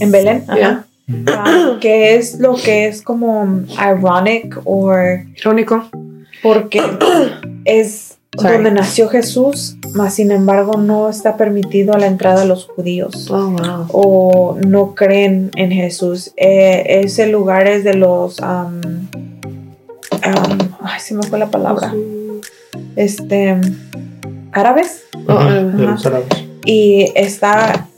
En Belén, ajá. Yeah. Ah, que es lo que es como ironic o Irónico. porque es Sorry. donde nació Jesús, mas sin embargo no está permitido la entrada a los judíos Oh, wow. o no creen en Jesús. Eh, ese lugar es de los, am, am, ay, se me fue la palabra, este, árabes Oh, Ujú, uh, de los árabes. y está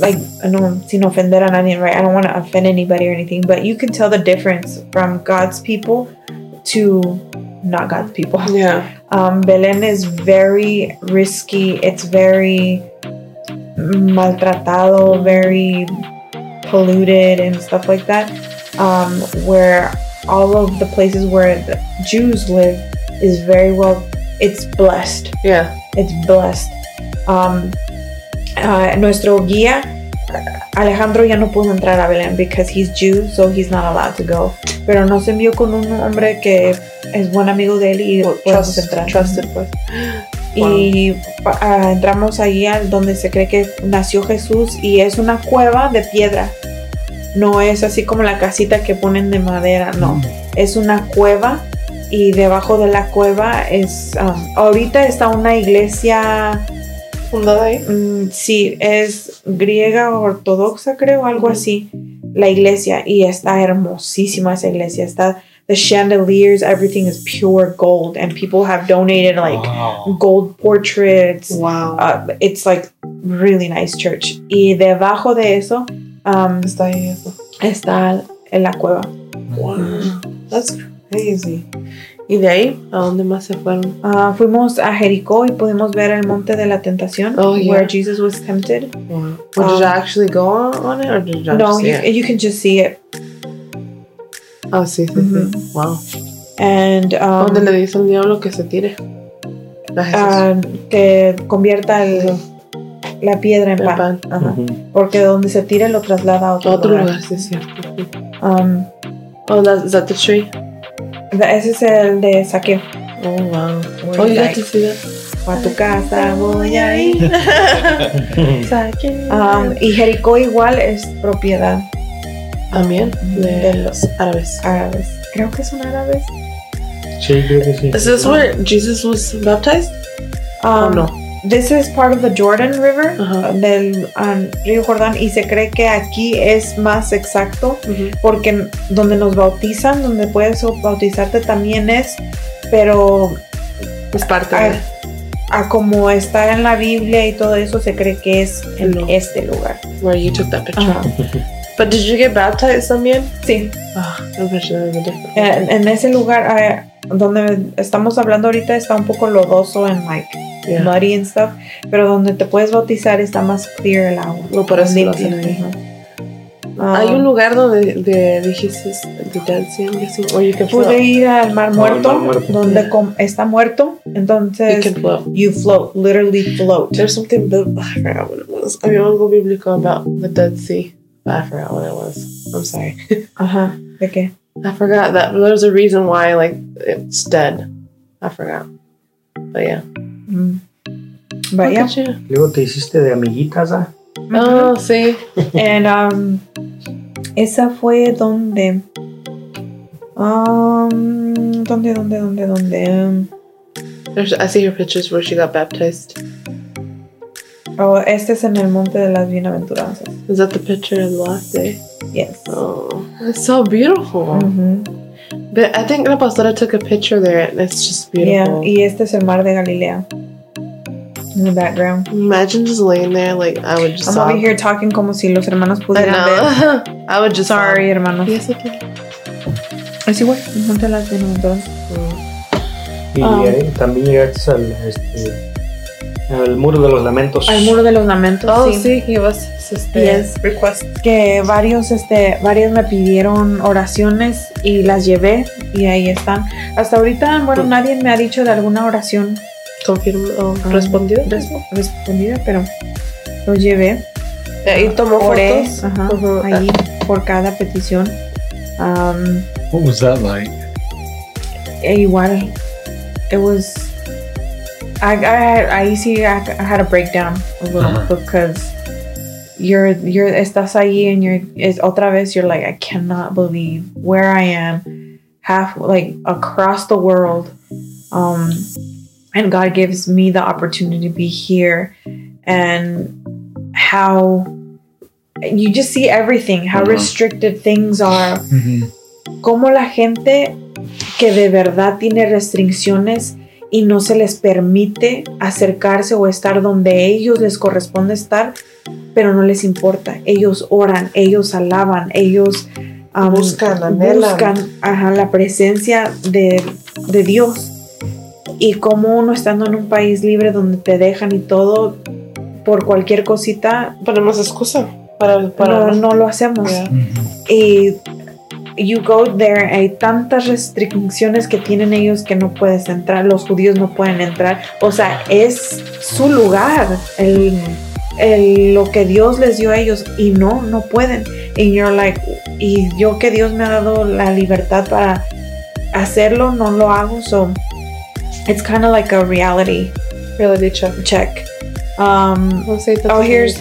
like no sin ofender a nadie right I don't want to offend anybody or anything but you can tell the difference from God's people to not God's people yeah. um, Belén is very risky it's very maltratado very polluted and stuff like that um, where all of the places where the Jews live is very well it's blessed Yeah. it's blessed. Um, uh, nuestro guía Alejandro ya no pudo entrar a Belén because he's Jew, so he's not allowed to go. Pero nos envió con un hombre que es buen amigo de él y podemos Trust, entrar. trusted pues. Y ah, entramos ahí al donde se cree que nació Jesús y es una cueva de piedra. No es así como la casita que ponen de madera, no. Es una cueva y debajo de la cueva es... um, ahorita está una iglesia Fundada ahí. Mm, sí, es griega ortodoxa, creo, algo así. La iglesia, y está hermosísima esa iglesia. Está the chandeliers, everything is pure gold, and people have donated like Wow. gold portraits. Wow. Uh, it's like really nice church. Y debajo de eso um, Está ahí eso. está en la cueva. Wow. That's crazy. ¿Y de ahí a dónde más se fueron? Ah, fuimos a Jericó y pudimos ver el monte de la tentación, Oh, yeah. where Jesus was tempted. Wow. Well, did Um, you actually go on, it or did you no, see you, it? you can just see it. Oh, sí, sí, Mhm. sí. Wow. And um, ¿Dónde le dice al diablo que se tire? Ah, que convierta el- la piedra en En pan. pan. Ajá. Ujú. Porque donde se tire lo traslada a otro, Otro lugar. lugar, sí, es cierto. Um, Oh, that, is that the tree? Ese es el de saqueo. Oh, wow. Where Oh, you like, got to see that? a tu casa voy a ir. [LAUGHS] Um, y Jericó igual es propiedad También de de los árabes. árabes. Creo que son árabes. Sí, creo que sí. Is this where Jesus was baptized? Um, oh, no. This is part of the Jordan River, Ajá. del um, río Jordán, y se cree que aquí es más exacto porque donde nos bautizan, donde puedes bautizarte también es, pero Es parte a, de a como está en la Biblia y todo eso, se cree que es en No. este lugar. where you took that picture. Ajá. [LAUGHS] But did you get baptized también? Sí, Ah, en, en ese lugar donde estamos hablando ahorita está un poco lodoso en like Yeah. muddy and stuff, pero donde te puedes bautizar está más clear el agua. No, hacen ahí. Ajá. Hay Um, un lugar donde de, dijiste or you can Pude float. ir al Mar Muerto, Mar Muerto. donde Yeah. com- está muerto, You entonces can float. you float, literally float. There's something, I forgot what it was. I mean, algo bíblico about the Dead Sea. I forgot what it was. I'm sorry. [LAUGHS] Ajá, ¿de qué? I forgot that there's a reason why, like, it's dead. I forgot. But yeah. Mm. Vaya. Look at you. Luego te hiciste de amiguitas, ¿ah? Oh, sí. [LAUGHS] And, um, esa fue donde. Um, ¿Dónde, dónde, dónde, dónde? Um, There's, I see her pictures where she got baptized. Oh, este es en el Monte de las Bienaventuranzas. Is that the picture of the last day? Yes. Oh, it's so beautiful. Ujú. But I think La Pastora took a picture there, and it's just Yeah, beautiful. y este es el Mar de Galilea. in the background. Imagine just laying there, like I would just. I'm sob. over here talking como si los hermanos I pudieran ver. know. [LAUGHS] I would just. Sorry, hermanos. Sob. Yes, okay. Así güey, no te las ven entonces. Y eh, también llegaste al, este, al muro de los lamentos. Al muro de los lamentos. Oh, sí. us este Yes. request. que varios, este, varios me pidieron oraciones y las llevé y ahí están. Hasta ahorita, bueno, nadie me ha dicho de alguna oración Confirm, oh, Ah, respondido. res- respondida, pero lo llevé. Y tomó Oré, fotos. ajá, Ujú. ahí por cada petición. Um, What was that like? e igual, it was. I, I had, ahí sí I, I had a breakdown a little Ajá. because you're you're estás ahí and you're is otra vez you're like I cannot believe where I am half like across the world um and God gives me the opportunity to be here and how you just see everything how Ajá. restricted things are Mm-hmm. como la gente que de verdad tiene restricciones y no se les permite acercarse o estar donde ellos les corresponde estar, pero no les importa. Ellos oran, ellos alaban, ellos um, Buscan, anhelan. buscan ajá, la presencia de, de Dios. Y como uno estando en un país libre donde te dejan y todo, por cualquier cosita, Ponemos excusa para, para no, no lo hacemos Yeah. y you go there hay tantas restricciones que tienen ellos que no puedes entrar los judíos no pueden entrar o sea es su lugar el, el- lo que Dios les dio a ellos y no no pueden y you're like y yo que Dios me ha dado la libertad para hacerlo no lo hago so it's kind of like a reality Reality check. check um, Oh, here's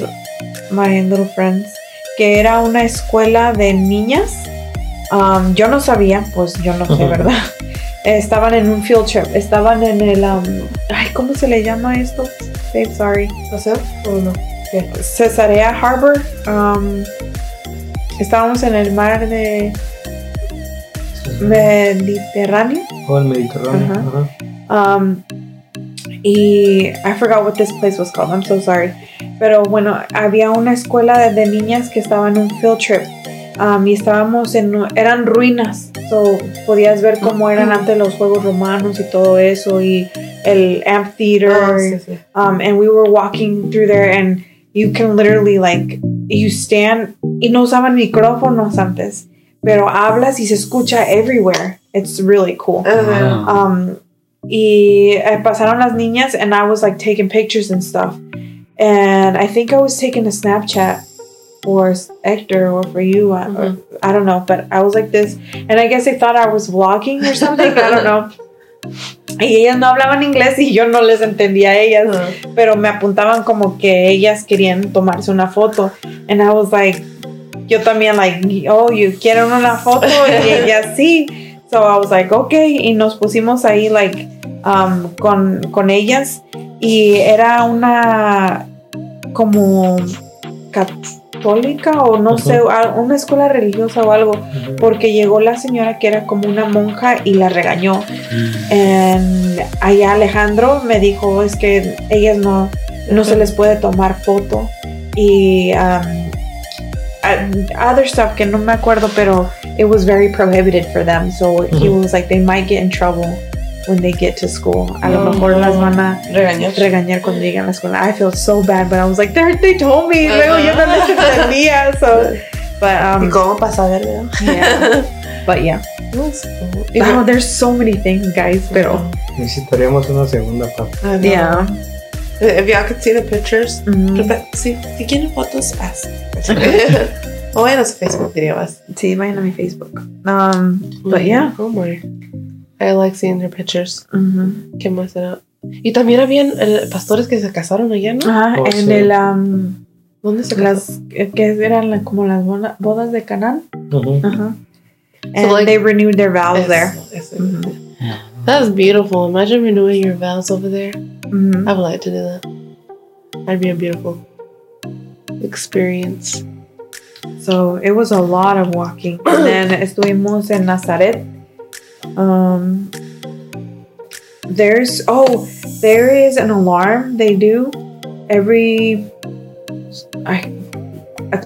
my little friends. Que era una escuela de niñas. Um, yo no sabía, pues yo no sé. ¿verdad? [LAUGHS] Estaban en un field trip. Estaban en el. um, ay, ¿cómo se le llama esto? Babe, sorry. ¿O no? Cesarea Harbor. Um, estábamos en el mar de Mediterráneo. O el Mediterráneo. Ajá. Um, y I forgot what this place was called. I'm so sorry. Pero bueno, había una escuela de, de niñas que estaba en un field trip. Um, y estábamos en eran ruinas. So podías ver cómo eran antes los juegos romanos y todo eso y el amphitheater. Ah, sí, sí. um, and we were walking through there and you can literally like you stand y no usaban micrófonos antes pero hablas y se escucha everywhere it's really cool um, y eh, pasaron las niñas and I was like taking pictures and stuff and I think I was taking a Snapchat for Hector or for you I, or- Mhm. I don't know but I was like this and I guess they thought I was vlogging or something I don't know. [LAUGHS] Y ellas no hablaban inglés y yo no les entendía a ellas Ajá. pero me apuntaban como que ellas querían tomarse una foto. And I was like yo también like oh you quieren una foto y [LAUGHS] ellas sí. So I was like okay. Y nos pusimos ahí like um, con, con ellas. Y era una como católica o no sé a- una escuela religiosa o algo porque llegó la señora que era como una monja y la regañó. Allá Alejandro me dijo es que ellas no, no se les puede tomar foto y um, uh, other stuff que no me acuerdo pero it was very prohibited for them so he was like they might get in trouble when they get to school a lo No. mejor las van a Regañar. regañar cuando lleguen a la escuela I feel so bad but I was like they, they told me luego yo no les entendía so [LAUGHS] but ¿Y um, cómo pasa a ver, yeah but yeah That's cool. Y como, there's so many things guys pero Necesitaríamos una segunda parte. Know. yeah If y'all could see the pictures, Mhm. Repe- si, si quieren fotos, haz. [LAUGHS] o vayan a su Facebook video, haz. Sí, vayan a mi Facebook. Um, but yeah. Oh my. I like seeing their pictures. ujú. ¿Qué más era? Y también habían eh, pastores que se casaron allá, ¿no? Ajá, Oh, en sí. el um, ¿Dónde se casaron? las eh, que eran la- como las boda- bodas de Canaán. Ujú. Ajá. And like- they renewed their vows there. Eso, eso. Mhm. That's beautiful. Imagine renewing your vows over there. Mhm. I would like to do that. That'd be a beautiful experience. So it was a lot of walking. And then estuvimos en Nazaret. Um, there's oh there is an alarm they do every. Ay,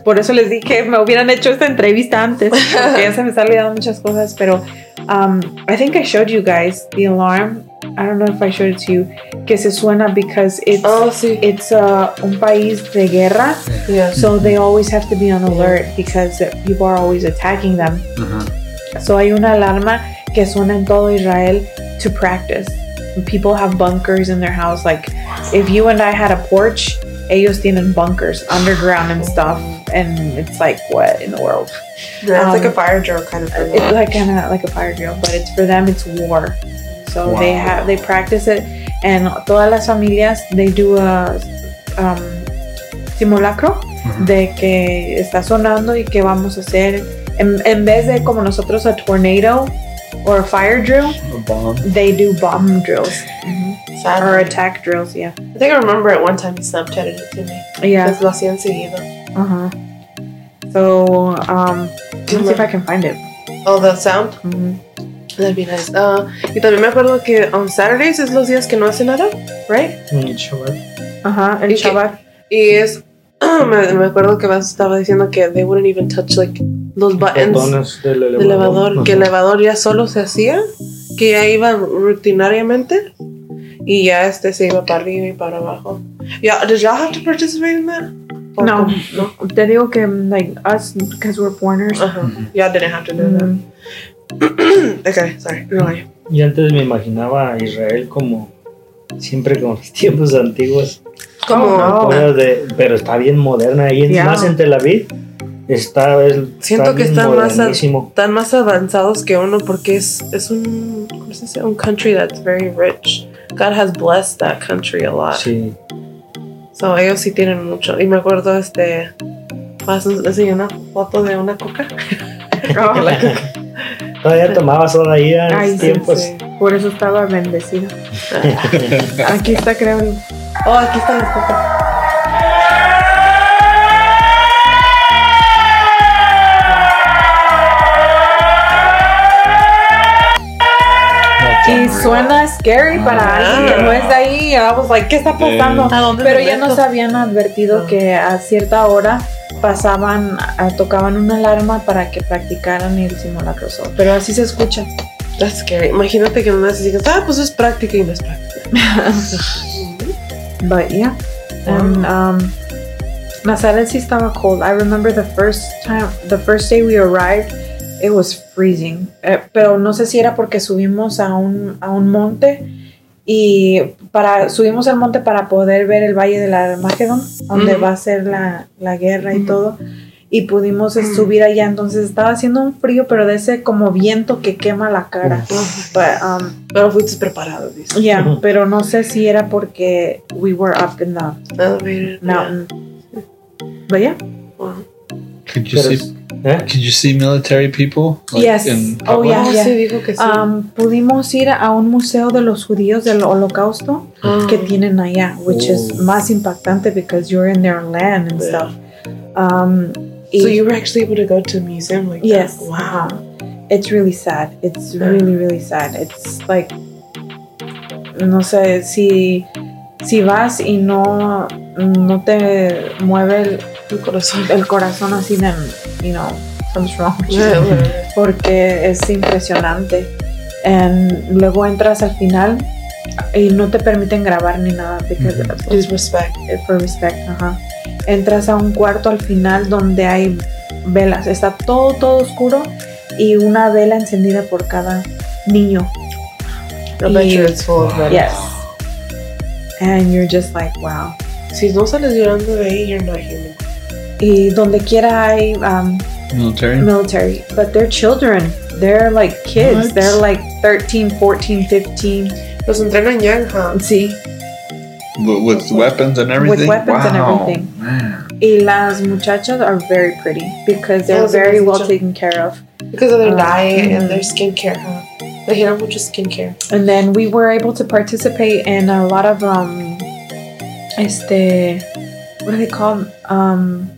por eso les dije me hubieran hecho esta entrevista antes, porque ya se me están olvidando muchas cosas, pero um, I think I showed you guys the alarm. I don't know if I showed it to you. Que se suena because it's Oh, sí. it's uh, un país de guerra, Yeah. so they always have to be on alert because people are always attacking them. So hay una alarma que suena en todo Israel to practice. People have bunkers in their house. Like if you and I had a porch, ellos tienen bunkers underground and stuff. And it's like, what in the world? Yeah, it's like a Um, fire drill kind of thing. It's like kind of like a fire drill, but it's for them. It's war. So they have they practice it, and todas las familias they do a um, simulacro de que está sonando y que vamos a hacer en, en vez de como nosotros a tornado or a fire drill, A bomb. they do bomb drills Sad. or attack drills. Yeah, I think I remember at one time he Snapchatted it to me. yeah. Pues lo hacían seguido. Uh huh. So um, let's see if I can find it. Oh, the sound. Mhm. That'd be nice. Ah, y también me acuerdo que on Saturdays es los días que no hace nada, right? Mm, Shabbat. Ajá, el ¿Y qué? Shabbat. Y es. [CLEARS THROAT] me, me acuerdo que Vas estaba diciendo que they wouldn't even touch like los buttons Botones del del elevador. elevador. Que el elevador ya solo se hacía, que ya iba rutinariamente y ya este se iba para arriba y para abajo. Yeah, did y'all have to participate in that? Or No. no. Te digo que like us because we're foreigners. Ajá. Y'all didn't have to do that. mm, [CLEARS THROAT] okay, sorry. No, Y antes me imaginaba a Israel como siempre con los tiempos antiguos. Como Oh, no. cosas de- pero está bien moderna y Yeah. más en Tel Aviv. Está, es- Siento que bien está más a- están más avanzados que uno porque es, es un, ¿cómo se dice? un country that's very rich. God has blessed that country a lot. Sí. So, ellos sí tienen mucho. Y me acuerdo, este, a enseñar una foto de una coca. [LAUGHS] [LAUGHS] Todavía tomaba soda ahí en Ay, los sí, tiempos. sí. Por eso estaba bendecido. [LAUGHS] Aquí está, creo. Oh, aquí están las cocas. Y suena scary para Ah. alguien que no es de ahí. I was like, ¿qué está pasando? ¿A dónde Pero ya nos habían advertido Ah. que a cierta hora pasaban, a- tocaban una alarma para que practicaran el simulacro. Pero así se escucha. That's scary. Imagínate que no digas, ah, pues es práctica y no es práctica. [LAUGHS] But yeah. And um Nazareth sí estaba cold. I remember the first time the first day we arrived, it was freezing. Eh, pero no sé si era porque subimos a un, a un monte y para subimos al monte para poder ver el valle de la Armagedón, donde va a ser la, la guerra y todo. Y pudimos subir allá, entonces estaba haciendo un frío, pero de ese como viento que quema la cara. But, um, Pero fuiste preparado, dice. Yeah, pero no sé si era porque we were up in the Elevator. mountain. But yeah, Wow. Could you Pero, see? ¿eh? Could you see military people? Yes. in Oh, yeah. Oh, sí, dijo que sí. um, pudimos ir a un museo de los judíos del holocausto Ah. que tienen allá, which is Oh. más impactante because you're in their land and Yeah. stuff. Um, So you were actually able to go to a museum like yes, that? Wow. uh-huh. It's really sad. It's Yeah. really, really sad. It's like, no sé, si, si vas y no, no te mueve el, Tu corazón. el corazón así de, you know, something's wrong with you. [LAUGHS] Porque es impresionante. En- luego entras al final y no te permiten grabar ni nada because Just respect. for respect, ajá. Entras a un cuarto al final donde hay velas, está todo todo oscuro y una vela encendida por cada niño. Y- it's full of. Yes. And you're just like, wow. Si no sales llorando de ahí, you're not human. Y donde quiera hay um, Military. military, but they're children. They're like kids. What? They're like 13, 14, 15. Los entrenan young, huh? Sí. With, with weapons and everything. With weapons and Wow, everything. Man. Y las muchachas are very pretty because they're very well taken care of. Because of their Ah, diet and mhm. their skincare, huh? Trajeron mucho skincare. And then we were able to participate in a lot of um este what do they call um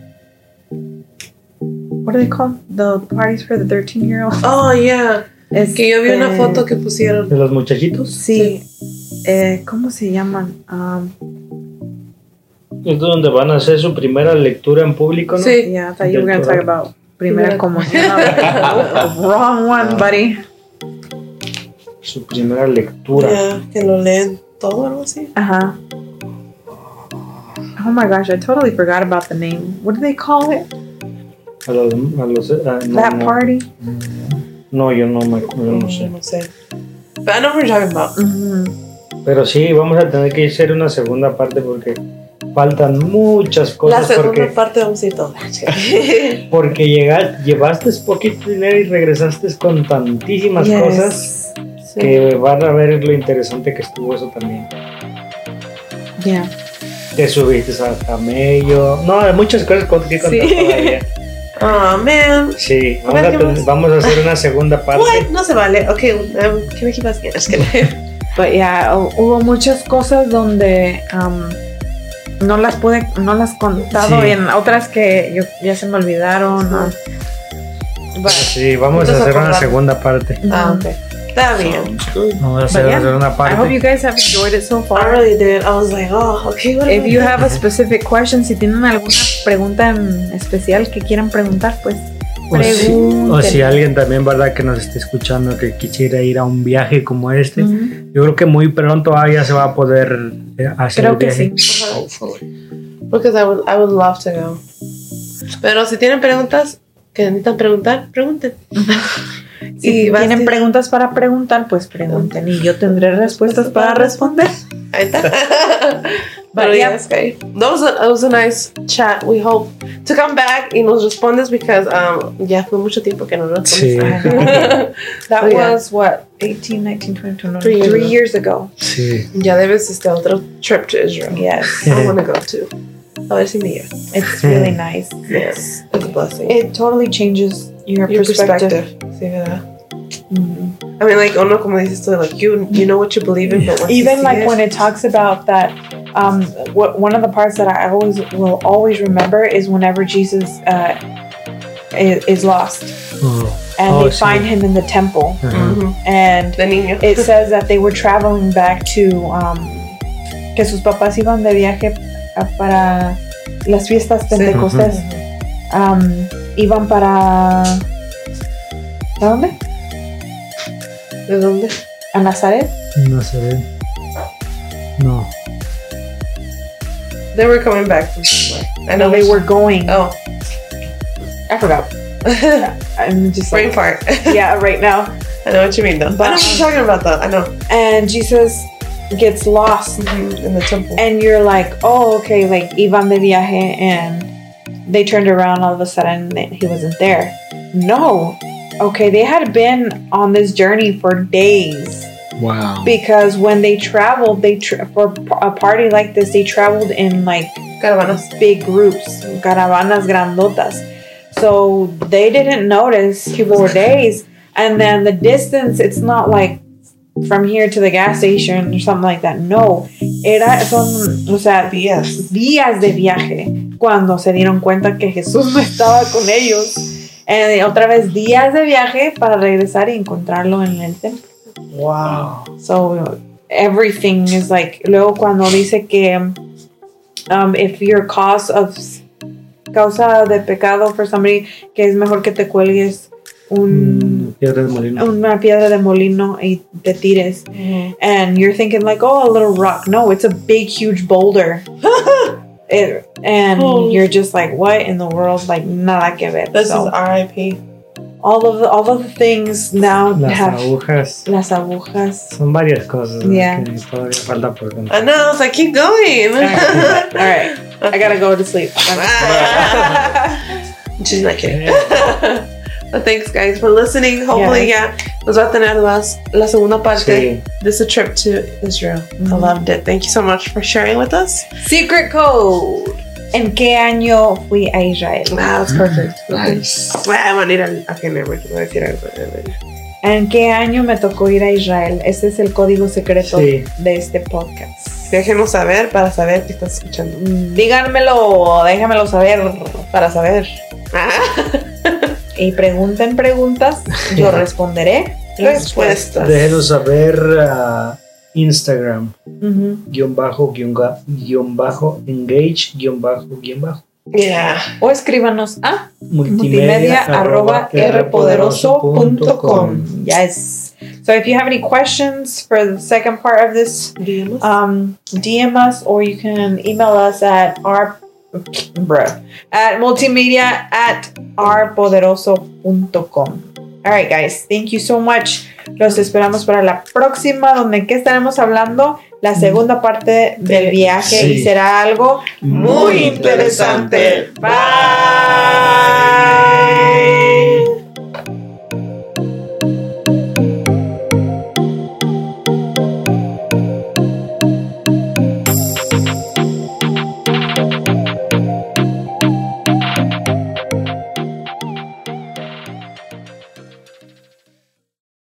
what do they call the parties for the 13 year old Oh, yeah. [LAUGHS] Que yo vi una foto que pusieron. Este, ¿De los muchachitos? sí eh, ¿cómo se llaman? Um, Es donde van a hacer su primera lectura en público, ¿no? Sí. yeah, I thought you were going to talk about primera Primera- comunión. Wrong one, buddy. Su primera lectura. Ya, que lo leen todo algo así. Ajá. Oh my gosh, I totally forgot about the name. What do they call it? A los, a los- ah, no, that no. party? No, yo no me yo no sé. No sé. But I know what you're talking about. Mhm. Pero sí, vamos a tener que hacer una segunda parte porque faltan muchas La cosas. segunda Porque, parte vamos a ir todo. porque llega- llevaste poquito dinero y regresaste con tantísimas Yes. cosas Sí. que van a ver lo interesante que estuvo eso también. Yeah. Te subiste a camello. No, hay muchas cosas que contar Sí. todavía. [LAUGHS] Oh, man. Sí, vamos a, vamos a hacer una segunda [LAUGHS] parte. What? No se vale. Ok, um, ¿qué me quitas que es que But yeah, hu- hubo muchas cosas donde um, no las pude, no las contado Sí. y en otras que yo, ya se me olvidaron. ¿no? But, Sí, vamos a hacer una segunda parte. Ah, ok. Está bien. Vamos a hacer But yeah, una segunda I hope parte. you guys have enjoyed it so I far. really did. I was like, oh, okay, what If you have a [LAUGHS] specific question, si tienen alguna pregunta en especial que quieran preguntar, pues O si, o si alguien también, ¿verdad? Que nos esté escuchando que quisiera ir a un viaje como este. Yo creo que muy pronto ah, ya se va a poder eh, hacer Creo el que viaje. sí. Because I would, I would love to go. Pero si tienen preguntas que necesitan preguntar, pregunten. [LAUGHS] Si Y tienen a- preguntas para preguntar, pues pregunten y yo tendré respuestas para responder. Ahí está. [LAUGHS] But But yeah. yes, okay. That was, a, that was a nice chat. We hope to come back y nos respondes because um, ya fue mucho tiempo que no nos Sí. respondes. [LAUGHS] That Oh, yeah. was what 18, 19, 20, 21, Three three, years years ago. ago. Sí. ya debes este otro trip to Israel. Yes, I want to go too. A ver si me lleva. it's really nice. Yes, it's a blessing. It totally changes your, Your perspective. perspective. Sí, ¿verdad? Mhm. I mean, like, uno como dices tú, like, you, you know what you believe in, but once you Even see like it- when it talks about that, um, what one of the parts that I always will always remember is whenever Jesus uh, is, is lost Oh, and Oh, they find him in the temple, ajá. Mhm. and De niño. it [LAUGHS] says that they were traveling back to um, que sus papás iban de viaje para las fiestas pentecostés. Um, iban para ¿a dónde? ¿De dónde? A Nazaret. No They were coming back from somewhere. I know No, they were going. Oh. I forgot. [LAUGHS] I'm just Brain like fart. [LAUGHS] yeah, right now. I know what you mean, though. I know what you're talking about, though. I know. And Jesus gets lost, In the temple. and you're like, oh, okay, like iban de viaje, and they turned around all of a sudden, and he wasn't there. No. Okay, they had been on this journey for days. Wow. because when they traveled they tra- for a party like this they traveled in like Caravanas. big groups caravanas grandotas so they didn't notice for days and then the distance it's not like from here to the gas station or something like that no era son o sea Días. días de viaje cuando se dieron cuenta que Jesús no estaba con ellos y otra vez días de viaje para regresar y encontrarlo en el templo Wow. So everything is like luego cuando dice que um, if you're cause of causa de pecado for somebody que es mejor que te cuelgues un, Mm, Piedra de molino. una piedra de molino y te tires and you're thinking like oh a little rock no it's a big huge boulder [LAUGHS] It- and Oh. you're just like what in the world like nada que ver This So, is RIP. All of the, all of the things now Las have agujas. las agujas Son varias cosas ¿no? Yeah. que todavía falta por contar. I know. I was like, keep going. [LAUGHS] all right I gotta go to sleep. She's not kidding. [LAUGHS] but thanks, guys, for listening. Hopefully, yeah, nos va a tener más la segunda parte. Sí. This is a trip to Israel. I Mhm. loved it. Thank you so much for sharing with us. Secret code. ¿En qué año fui a Israel? Wow, that's perfect. Nice. Ir al. Okay, never mind. Voy a decir algo. ¿En qué año me tocó ir a Israel? Ese es el código secreto Sí. de este podcast. Déjenos saber para saber que estás escuchando. Mm, Díganmelo, déjenmelo saber. Para saber. [LAUGHS] Y pregunten preguntas, yo responderé. Respuestas. Déjenos saber ah, Instagram, Ujú. guion bajo, guion, guion bajo, engage, guion bajo, guion bajo. Yeah. O escríbanos a Multimedia, arroba rpoderoso.com. Yes. So if you have any questions for the second part of this, Díganos. um, DM us or you can email us at our bruh, at multimedia at rpoderoso.com. All right, guys. Thank you so much. Los esperamos para la próxima, donde que estaremos hablando la segunda parte del viaje Sí. y será algo Muy interesante. Bye.